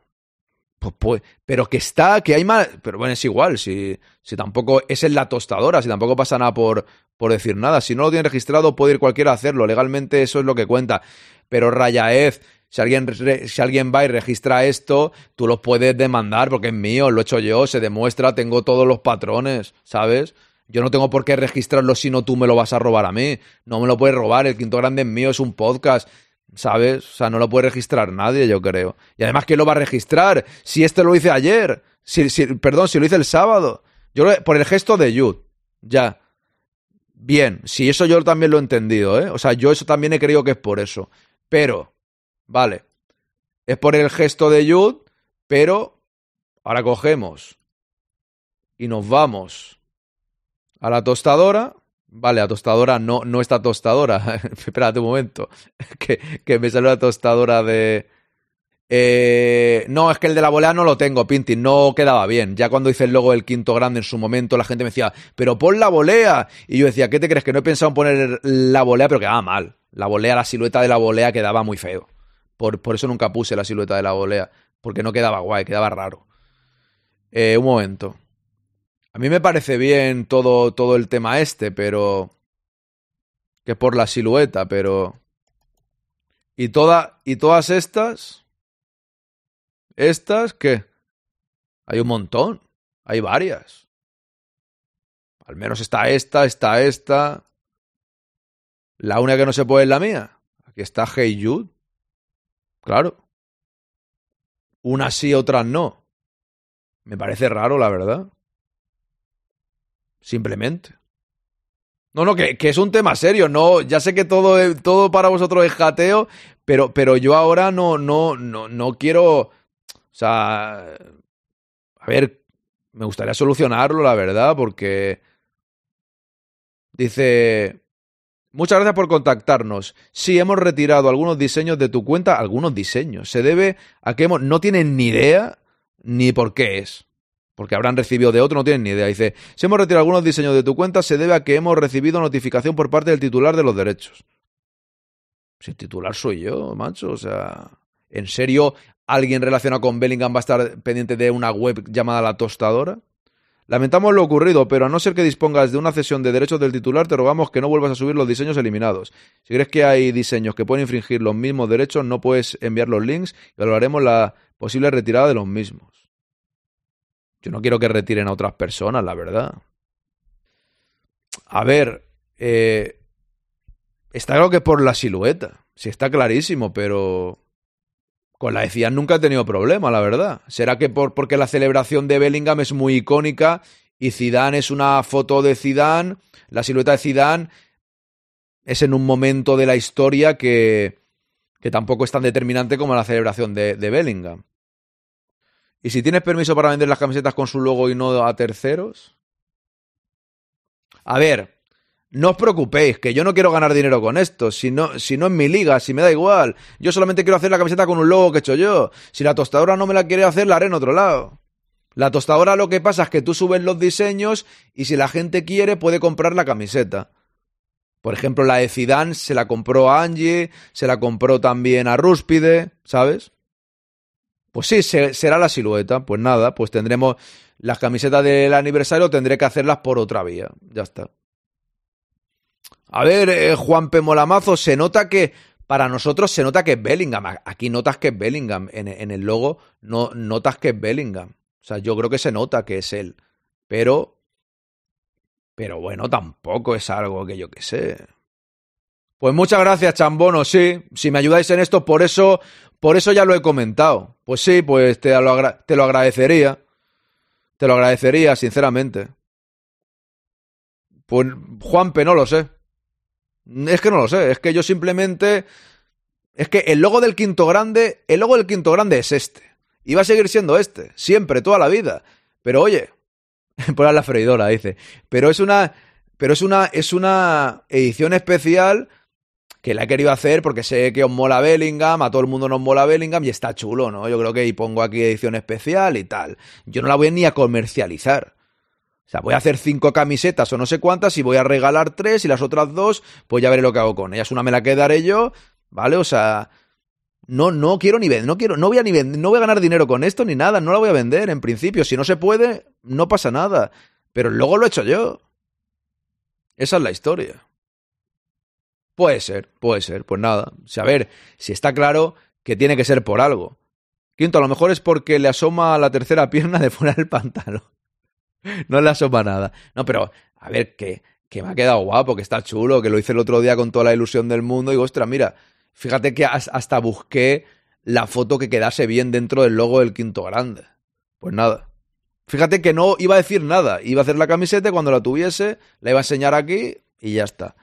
Pues, pues, pero que está, que hay más. Pero bueno, es igual, si, si tampoco es en la tostadora, si tampoco pasa nada por, por decir nada. Si no lo tiene registrado, puede ir cualquiera a hacerlo. Legalmente eso es lo que cuenta. Pero Rayaez, si alguien, si alguien va y registra esto, tú lo puedes demandar porque es mío, lo he hecho yo, se demuestra, tengo todos los patrones, ¿sabes? Yo no tengo por qué registrarlo si no tú me lo vas a robar a mí. No me lo puedes robar. El quinto grande es mío, es un podcast. ¿Sabes? O sea, no lo puede registrar nadie, yo creo. Y además, ¿quién lo va a registrar? Si este lo hice ayer. Si, si, perdón, si lo hice el sábado. Yo por el gesto de Yud. Ya. Bien, si eso yo también lo he entendido, ¿eh? O sea, yo eso también he creído que es por eso. Pero, vale. Es por el gesto de Yud, pero ahora cogemos y nos vamos a la tostadora. Vale, la tostadora no, no está tostadora. <laughs> Espérate un momento. <laughs> que, que me sale la tostadora de. Eh, no, es que el de la volea no lo tengo, Pinti, no quedaba bien. Ya cuando hice el logo del quinto grande en su momento, la gente me decía, pero pon la volea. Y yo decía, ¿qué te crees? Que no he pensado en poner la volea, pero quedaba mal. La volea, la silueta de la volea quedaba muy feo. Por, por eso nunca puse la silueta de la volea, porque no quedaba guay, quedaba raro. Eh, un momento. A mí me parece bien todo, todo el tema este, pero... Que por la silueta, pero... Y, toda, y todas estas... Estas, ¿qué? Hay un montón. Hay varias. Al menos está esta, está esta. La única que no se puede es la mía. Aquí está Hey Jude. Claro. Unas sí, otras no. Me parece raro, la verdad. Simplemente. No, no, que, que, es un tema serio. No, ya sé que todo, todo para vosotros es jateo, pero, pero yo ahora no, no, no, no quiero. O sea. A ver, me gustaría solucionarlo, la verdad, porque. Dice. Muchas gracias por contactarnos. Sí, hemos retirado algunos diseños de tu cuenta, algunos diseños. Se debe a que hemos, no tienen ni idea ni por qué es porque habrán recibido de otro, no tienen ni idea. Dice, si hemos retirado algunos diseños de tu cuenta, se debe a que hemos recibido notificación por parte del titular de los derechos. Si el titular soy yo, macho, o sea... ¿En serio alguien relacionado con Bellingham va a estar pendiente de una web llamada La Tostadora? Lamentamos lo ocurrido, pero a no ser que dispongas de una cesión de derechos del titular, te rogamos que no vuelvas a subir los diseños eliminados. Si crees que hay diseños que pueden infringir los mismos derechos, no puedes enviar los links y valoraremos la posible retirada de los mismos. Yo no quiero que retiren a otras personas, la verdad. A ver, eh, Está claro que por la silueta. Sí, está clarísimo, pero. Con la de Zidane nunca he tenido problema, la verdad. ¿Será que por, porque la celebración de Bellingham es muy icónica y Zidane es una foto de Zidane, la silueta de Zidane es en un momento de la historia que, que tampoco es tan determinante como la celebración de, de Bellingham. ¿Y si tienes permiso para vender las camisetas con su logo y no a terceros? A ver, no os preocupéis, que yo no quiero ganar dinero con esto, si no, si no es mi liga, si me da igual. Yo solamente quiero hacer la camiseta con un logo que he hecho yo. Si la tostadora no me la quiere hacer, la haré en otro lado. La tostadora lo que pasa es que tú subes los diseños y si la gente quiere puede comprar la camiseta. Por ejemplo, la de Zidane se la compró a Angie, se la compró también a Rúspide, ¿sabes? Pues sí, se, será la silueta. Pues nada, pues tendremos las camisetas del aniversario, tendré que hacerlas por otra vía. Ya está. A ver, eh, Juan P. Molamazo, se nota que para nosotros se nota que es Bellingham. Aquí notas que es Bellingham. En, en, el logo no notas que es Bellingham. O sea, yo creo que se nota que es él. Pero. Pero bueno, tampoco es algo que yo que sé. Pues muchas gracias, Chambono. Sí, si me ayudáis en esto, por eso, por eso ya lo he comentado. Pues sí, pues te lo, te lo agradecería. Te lo agradecería, sinceramente. Pues Juanpe, no lo sé. Es que no lo sé, es que yo simplemente... Es que el logo del quinto grande, el logo del quinto grande es este. Y va a seguir siendo este, siempre, toda la vida. Pero oye, <laughs> por la freidora, dice. Pero es una... Pero es una, es una edición especial que la he querido hacer porque sé que os mola Bellingham, a todo el mundo nos mola Bellingham y está chulo, ¿no? Yo creo que y pongo aquí edición especial y tal. Yo no la voy ni a comercializar. O sea, voy a hacer cinco camisetas o no sé cuántas y voy a regalar tres y las otras dos, pues ya veré lo que hago con ellas. Una me la quedaré yo, ¿vale? O sea, no, no quiero ni vender, no quiero, no voy a ni vender, no voy a ganar dinero con esto ni nada, no la voy a vender en principio. Si no se puede, no pasa nada. Pero luego lo he hecho yo. Esa es la historia. Puede ser, puede ser, pues nada. O a ver, si está claro que tiene que ser por algo. Quinto, a lo mejor es porque le asoma la tercera <laughs> pierna de fuera del pantalón. no le asoma nada. No, pero, a ver, que, que me ha quedado guapo, que está chulo, que lo hice el otro día con toda la ilusión del mundo. Y digo, ostras, mira, fíjate que hasta busqué la foto que quedase bien dentro del logo del quinto grande. Pues nada. Fíjate que no iba a decir nada. Iba a hacer la camiseta cuando la tuviese, la iba a enseñar aquí y ya está.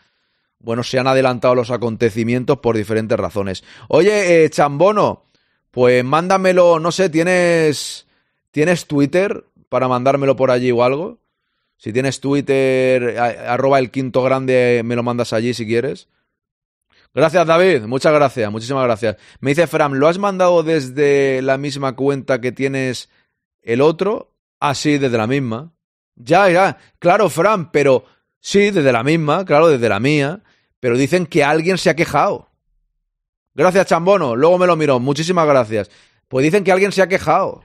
Bueno, se han adelantado los acontecimientos por diferentes razones. Oye, eh, Chambono, pues mándamelo, no sé, ¿tienes, ¿tienes Twitter? para mandármelo por allí o algo. Si tienes Twitter, arroba el quinto grande, me lo mandas allí si quieres. Gracias, David. Muchas gracias. Muchísimas gracias. Me dice Fram, ¿lo has mandado desde la misma cuenta que tienes el otro? Ah, sí, desde la misma. Ya, ya. Claro, Fram, pero sí, desde la misma, claro, desde la mía. Pero dicen que alguien se ha quejado. Gracias, Chambono. Luego me lo miro. Muchísimas gracias. Pues dicen que alguien se ha quejado.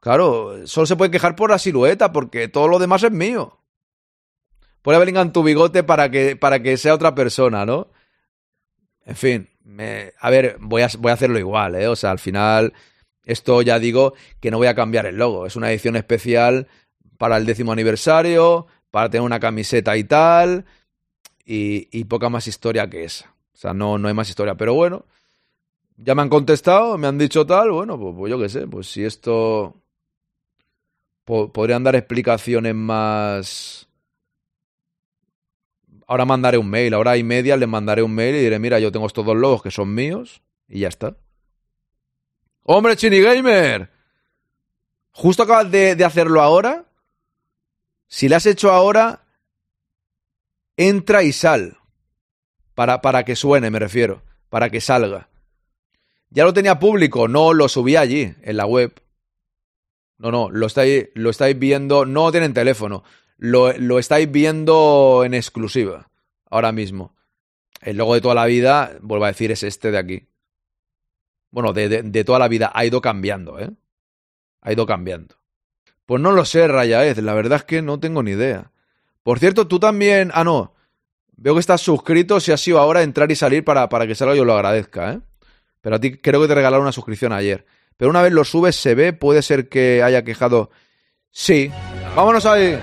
Claro, solo se puede quejar por la silueta, porque todo lo demás es mío. Pone Bellingham tu bigote para que, para que sea otra persona, ¿no? En fin, me, a ver, voy a, voy a hacerlo igual, ¿eh? O sea, al final, esto ya digo que no voy a cambiar el logo. Es una edición especial para el décimo aniversario, para tener una camiseta y tal, y, y poca más historia que esa. O sea, no, no hay más historia. Pero bueno, ya me han contestado, me han dicho tal, bueno, pues, pues yo qué sé, pues si esto podrían dar explicaciones más... Ahora mandaré un mail, ahora y media le mandaré un mail y diré, mira, yo tengo estos dos logos que son míos y ya está. ¡Hombre, Chini Gamer! Justo acabas de, de hacerlo ahora. Si lo has hecho ahora, entra y sal. Para, para que suene, me refiero. Para que salga. Ya lo tenía público, no lo subí allí, en la web. No, no, lo estáis, lo estáis viendo, no tienen teléfono, lo, lo estáis viendo en exclusiva, ahora mismo. El logo de toda la vida, vuelvo a decir, es este de aquí. Bueno, de, de, de toda la vida ha ido cambiando, ¿eh? Ha ido cambiando. Pues no lo sé, Rayaez, la verdad es que no tengo ni idea. Por cierto, tú también. Ah, no. Veo que estás suscrito. Si ha sido ahora entrar y salir para, para que salga yo lo agradezca, ¿eh? Pero a ti creo que te regalaron una suscripción ayer. Pero una vez lo subes, se ve, puede ser que haya quejado. Sí. Vámonos ahí.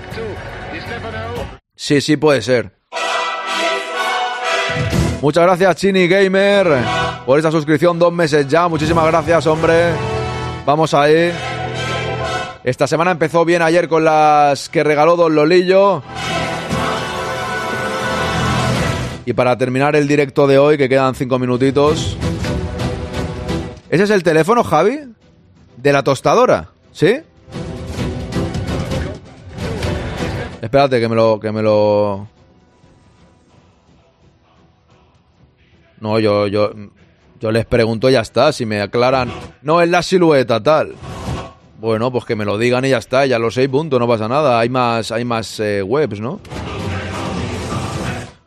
Sí, sí, puede ser. Muchas gracias, Chini Gamer, por esa suscripción, dos meses ya. Muchísimas gracias, hombre. Vamos ahí. Esta semana empezó bien ayer con las que regaló Don Lolillo. Y para terminar el directo de hoy, que quedan cinco minutitos. ¿Ese es el teléfono, Javi? ¿De la tostadora? ¿Sí? Espérate que me lo. que me lo. No, yo, yo. Yo les pregunto y ya está. Si me aclaran. No, es la silueta, tal. Bueno, pues que me lo digan y ya está, ya lo sé, punto, no pasa nada. Hay más, hay más eh, webs, ¿no?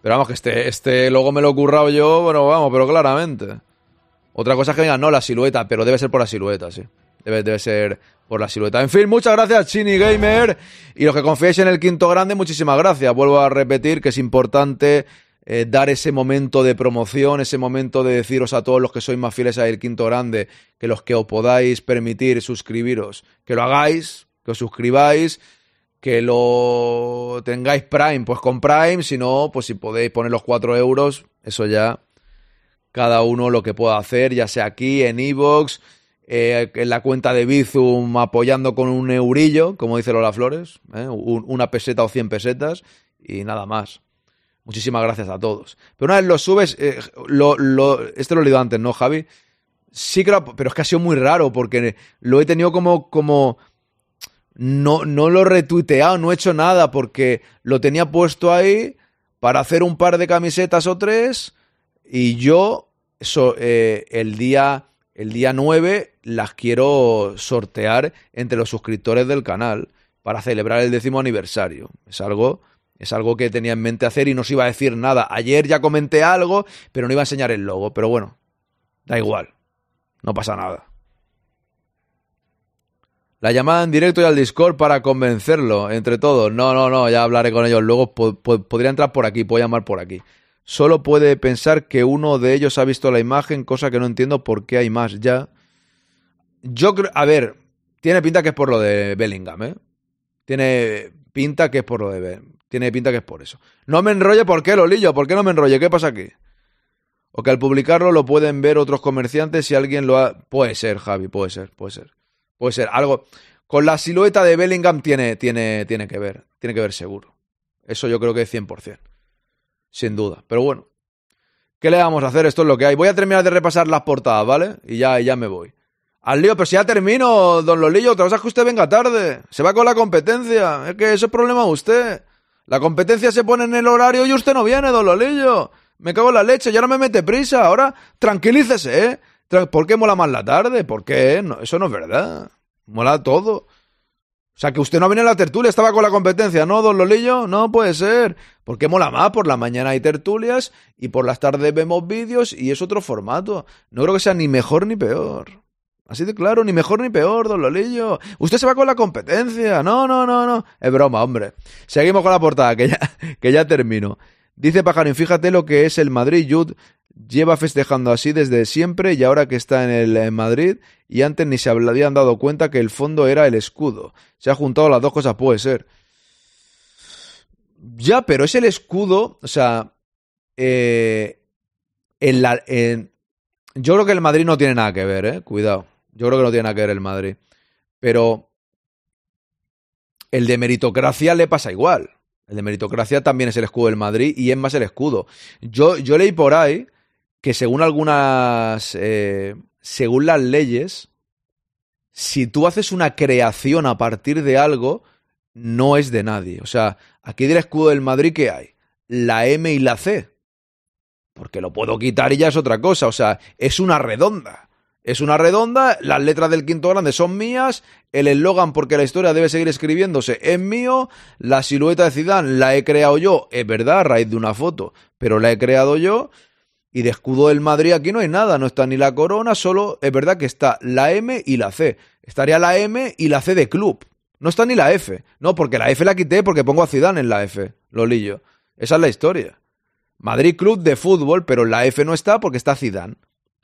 Pero vamos, que este, este logo me lo he currado yo, bueno, vamos, pero claramente. Otra cosa es que digan, no, la silueta, pero debe ser por la silueta, sí. Debe, debe ser por la silueta. En fin, muchas gracias, Chini Gamer. Y los que confiéis en el quinto grande, muchísimas gracias. Vuelvo a repetir que es importante eh, dar ese momento de promoción, ese momento de deciros a todos los que sois más fieles a El Quinto Grande, que los que os podáis permitir suscribiros, que lo hagáis, que os suscribáis, que lo tengáis Prime, pues con Prime, si no, pues si podéis poner los 4 euros, eso ya cada uno lo que pueda hacer, ya sea aquí, en Evox, eh, en la cuenta de Bizum apoyando con un eurillo, como dice Lola Flores, ¿eh? una peseta o 100 pesetas y nada más. Muchísimas gracias a todos. Pero una vez lo subes, eh, lo, este lo he leído antes, ¿no, Javi? Sí, pero es que ha sido muy raro porque lo he tenido como, como, no, no lo he retuiteado, no he hecho nada porque lo tenía puesto ahí para hacer un par de camisetas o tres y yo eh, el día el día 9 las quiero sortear entre los suscriptores del canal para celebrar el décimo aniversario. Es algo es algo que tenía en mente hacer y no os iba a decir nada. Ayer ya comenté algo, pero no iba a enseñar el logo. Pero bueno, da igual. No pasa nada. La llamada en directo y al Discord para convencerlo, entre todos. No, no, no, ya hablaré con ellos luego. podría entrar por aquí, puedo llamar por aquí. Solo puede pensar que uno de ellos ha visto la imagen, cosa que no entiendo por qué hay más ya. Yo creo, a ver, tiene pinta que es por lo de Bellingham, ¿eh? Tiene pinta que es por lo de Bellingham. Tiene pinta que es por eso. No me enrolle, ¿por qué, Lolillo? ¿Por qué no me enrolle? ¿Qué pasa aquí? O que al publicarlo lo pueden ver otros comerciantes si alguien lo ha... Puede ser, Javi, puede ser, puede ser. Puede ser. Algo... Con la silueta de Bellingham tiene, tiene, tiene que ver. Tiene que ver seguro. Eso yo creo que es 100%. Sin duda. Pero bueno. ¿Qué le vamos a hacer? Esto es lo que hay. Voy a terminar de repasar las portadas, ¿vale? Y ya, ya me voy. Al lío, pero si ya termino, don Lolillo, otra cosa es que usted venga tarde. Se va con la competencia. Es que eso es problema de usted. La competencia se pone en el horario y usted no viene, don Lolillo. Me cago en la leche, ya no me mete prisa. Ahora, tranquilícese, ¿eh? ¿Por qué mola más la tarde? ¿Por qué? Eso no es verdad. Mola todo. O sea, que usted no viene a la tertulia, estaba con la competencia, ¿no, don Lolillo? No puede ser. ¿Por qué mola más? Por la mañana hay tertulias y por las tardes vemos vídeos y es otro formato. No creo que sea ni mejor ni peor. Así de claro, ni mejor ni peor, don Lolillo. Usted se va con la competencia. No, no, no, no. Es broma, hombre. Seguimos con la portada, que ya, <laughs> que ya termino. Dice Pajarín, fíjate lo que es el Madrid Youth. Lleva festejando así desde siempre y ahora que está en el Madrid y antes ni se habían dado cuenta que el fondo era el escudo. Se ha juntado las dos cosas, puede ser. Ya, pero es el escudo, o sea, eh, en la, en, yo creo que el Madrid no tiene nada que ver, eh, cuidado. Yo creo que no tiene nada que ver el Madrid. Pero el de meritocracia le pasa igual. El de meritocracia también es el escudo del Madrid y es más el escudo. Yo, yo leí por ahí que según algunas, eh, según las leyes, si tú haces una creación a partir de algo, no es de nadie. O sea, aquí del escudo del Madrid, ¿qué hay? La M y la C. Porque lo puedo quitar y ya es otra cosa. O sea, es una redonda. Es una redonda, las letras del quinto grande son mías, el eslogan porque la historia debe seguir escribiéndose es mío, la silueta de Zidane la he creado yo, es verdad, a raíz de una foto, pero la he creado yo. Y de escudo del Madrid aquí no hay nada, no está ni la corona, solo es verdad que está la M y la C. Estaría la M y la C de club. No está ni la F. No, porque la F la quité porque pongo a Zidane en la F, Lolillo. Esa es la historia. Madrid Club de fútbol, pero la F no está porque está Zidane.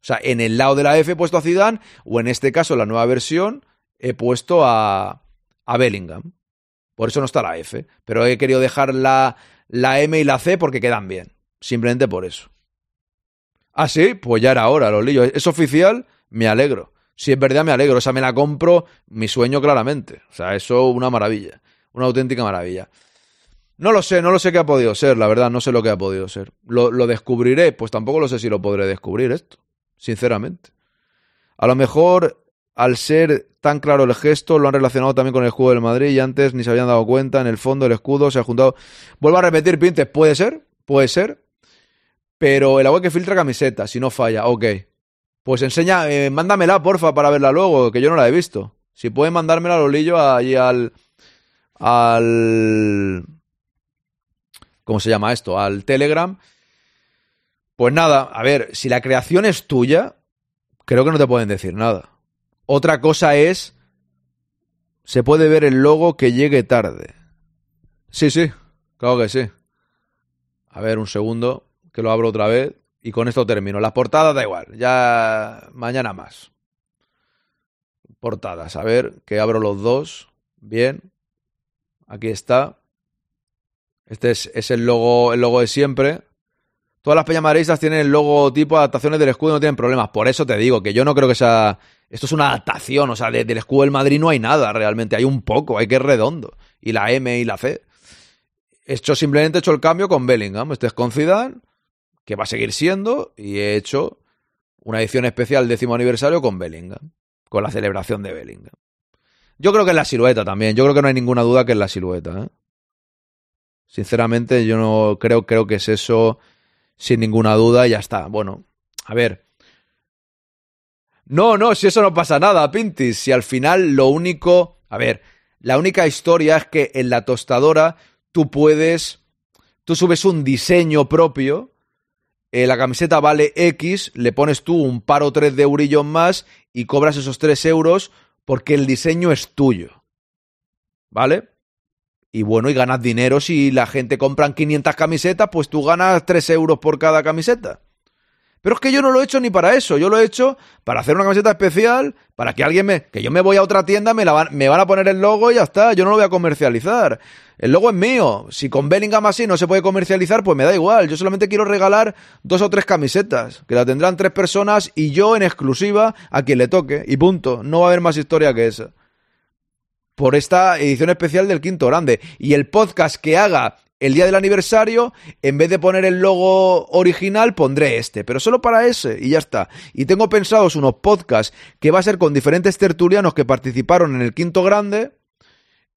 O sea, en el lado de la F he puesto a Zidane, o en este caso, la nueva versión, he puesto a, a Bellingham. Por eso no está la F. Pero he querido dejar la, la M y la C porque quedan bien. Simplemente por eso. Ah, sí, pues ya era hora, los lillos. ¿Es oficial? Me alegro. Si es verdad, me alegro. O sea, me la compro, mi sueño claramente. O sea, eso una maravilla. Una auténtica maravilla. No lo sé, no lo sé qué ha podido ser, la verdad, no sé lo que ha podido ser. ¿Lo, lo descubriré? Pues tampoco lo sé si lo podré descubrir esto, sinceramente. A lo mejor, al ser tan claro el gesto, lo han relacionado también con el escudo del Madrid y antes ni se habían dado cuenta. En el fondo, el escudo se ha juntado. Vuelvo a repetir, Pintes, puede ser, puede ser. Pero el agua que filtra camiseta, si no falla, ok. Pues enseña, eh, mándamela, porfa, para verla luego, que yo no la he visto. Si pueden mandármela, lo lillo allí al. al. ¿Cómo se llama esto? Al Telegram. Pues nada, a ver, si la creación es tuya, creo que no te pueden decir nada. Otra cosa es. Se puede ver el logo que llegue tarde. Sí, sí, claro que sí. A ver, un segundo, que lo abro otra vez. Y con esto termino. Las portadas da igual, ya mañana más. Portadas, a ver, que abro los dos. Bien. Aquí está. Este es, es el logo, el logo de siempre. Todas las peñas madridistas tienen el logo tipo adaptaciones del escudo y no tienen problemas. Por eso te digo que yo no creo que sea. Esto es una adaptación, o sea, de- del escudo del Madrid no hay nada realmente. Hay un poco, hay que es redondo. Y la M y la C. He hecho simplemente he hecho el cambio con Bellingham. Este es con Zidane, que va a seguir siendo, y he hecho una edición especial décimo aniversario con Bellingham, con la celebración de Bellingham. Yo creo que es la silueta también. Yo creo que no hay ninguna duda que es la silueta. ¿eh? Sinceramente, yo no creo, creo que es eso sin ninguna duda y ya está. Bueno, a ver. No, no, si eso no pasa nada, Pintis. Si al final lo único. A ver, la única historia es que en la tostadora tú puedes. Tú subes un diseño propio. eh, la camiseta vale X, le pones tú un par o tres de eurillos más y cobras esos 3 euros porque el diseño es tuyo. ¿Vale? Y bueno, y ganas dinero. Si la gente compran 500 camisetas, pues tú ganas 3 euros por cada camiseta. Pero es que yo no lo he hecho ni para eso, yo lo he hecho para hacer una camiseta especial, para que alguien me... que yo me voy a otra tienda, me, la van, me van a poner el logo y ya está, yo no lo voy a comercializar. El logo es mío, si con Bellingham así no se puede comercializar, pues me da igual, yo solamente quiero regalar dos o tres camisetas, que la tendrán tres personas y yo en exclusiva a quien le toque, y punto, no va a haber más historia que esa por esta edición especial del Quinto Grande. Y el podcast que haga el día del aniversario, en vez de poner el logo original, pondré este, pero solo para ese, y ya está. Y tengo pensados unos podcasts que va a ser con diferentes tertulianos que participaron en el Quinto Grande,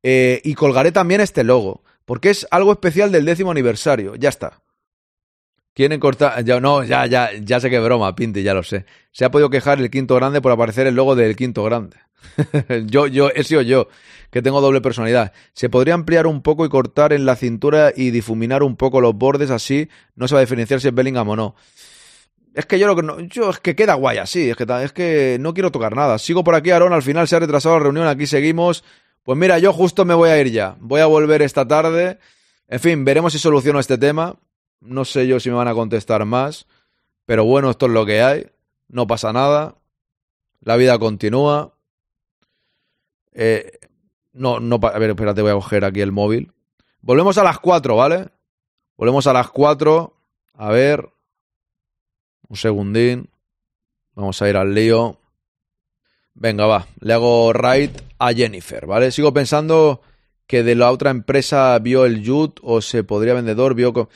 eh, y colgaré también este logo, porque es algo especial del décimo aniversario, ya está. Quieren cortar. Ya, no, ya, ya, ya sé que broma, Pinti, ya lo sé. Se ha podido quejar el quinto grande por aparecer el logo del quinto grande. <laughs> yo, yo, he sido yo, que tengo doble personalidad. Se podría ampliar un poco y cortar en la cintura y difuminar un poco los bordes, así no se va a diferenciar si es Bellingham o no. Es que yo lo que no, yo es que queda guay así, es que, es que no quiero tocar nada. Sigo por aquí, Aaron, al final se ha retrasado la reunión, aquí seguimos. Pues mira, yo justo me voy a ir ya. Voy a volver esta tarde. En fin, veremos si soluciono este tema. No sé yo si me van a contestar más. Pero bueno, esto es lo que hay. No pasa nada. La vida continúa. Eh, no, no, a ver, espérate, voy a coger aquí el móvil. Volvemos a las 4, ¿vale? Volvemos a las 4. A ver. Un segundín. Vamos a ir al lío. Venga, va. Le hago raid a Jennifer, ¿vale? Sigo pensando que de la otra empresa vio el Yut o se podría vendedor, vio...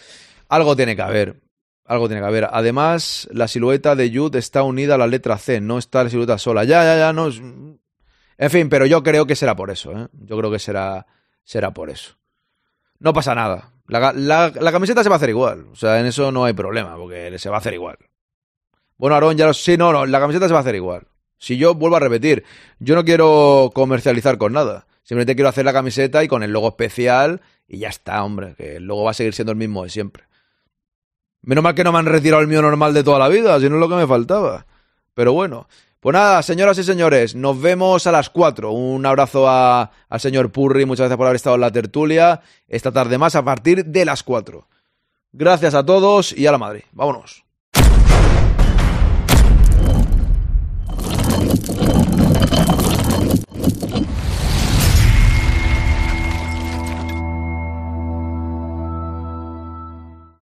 Algo tiene que haber. Algo tiene que haber. Además, la silueta de Yut está unida a la letra C, no está la silueta sola. Ya, ya, ya, no. En fin, pero yo creo que será por eso, ¿eh? Yo creo que será, será por eso. No pasa nada. La- la camiseta se va a hacer igual. O sea, en eso no hay problema, porque se va a hacer igual. Bueno, Aarón, ya lo sí, no, no, la camiseta se va a hacer igual. Si yo vuelvo a repetir, yo no quiero comercializar con nada. Simplemente quiero hacer la camiseta y con el logo especial y ya está, hombre, que el logo va a seguir siendo el mismo de siempre. Menos mal que no me han retirado el mío normal de toda la vida, si no es lo que me faltaba. Pero bueno, pues nada, señoras y señores, nos vemos a las 4. Un abrazo a- al señor Purri, muchas gracias por haber estado en la tertulia. Esta tarde más a partir de las 4. Gracias a todos y a la madre. Vámonos.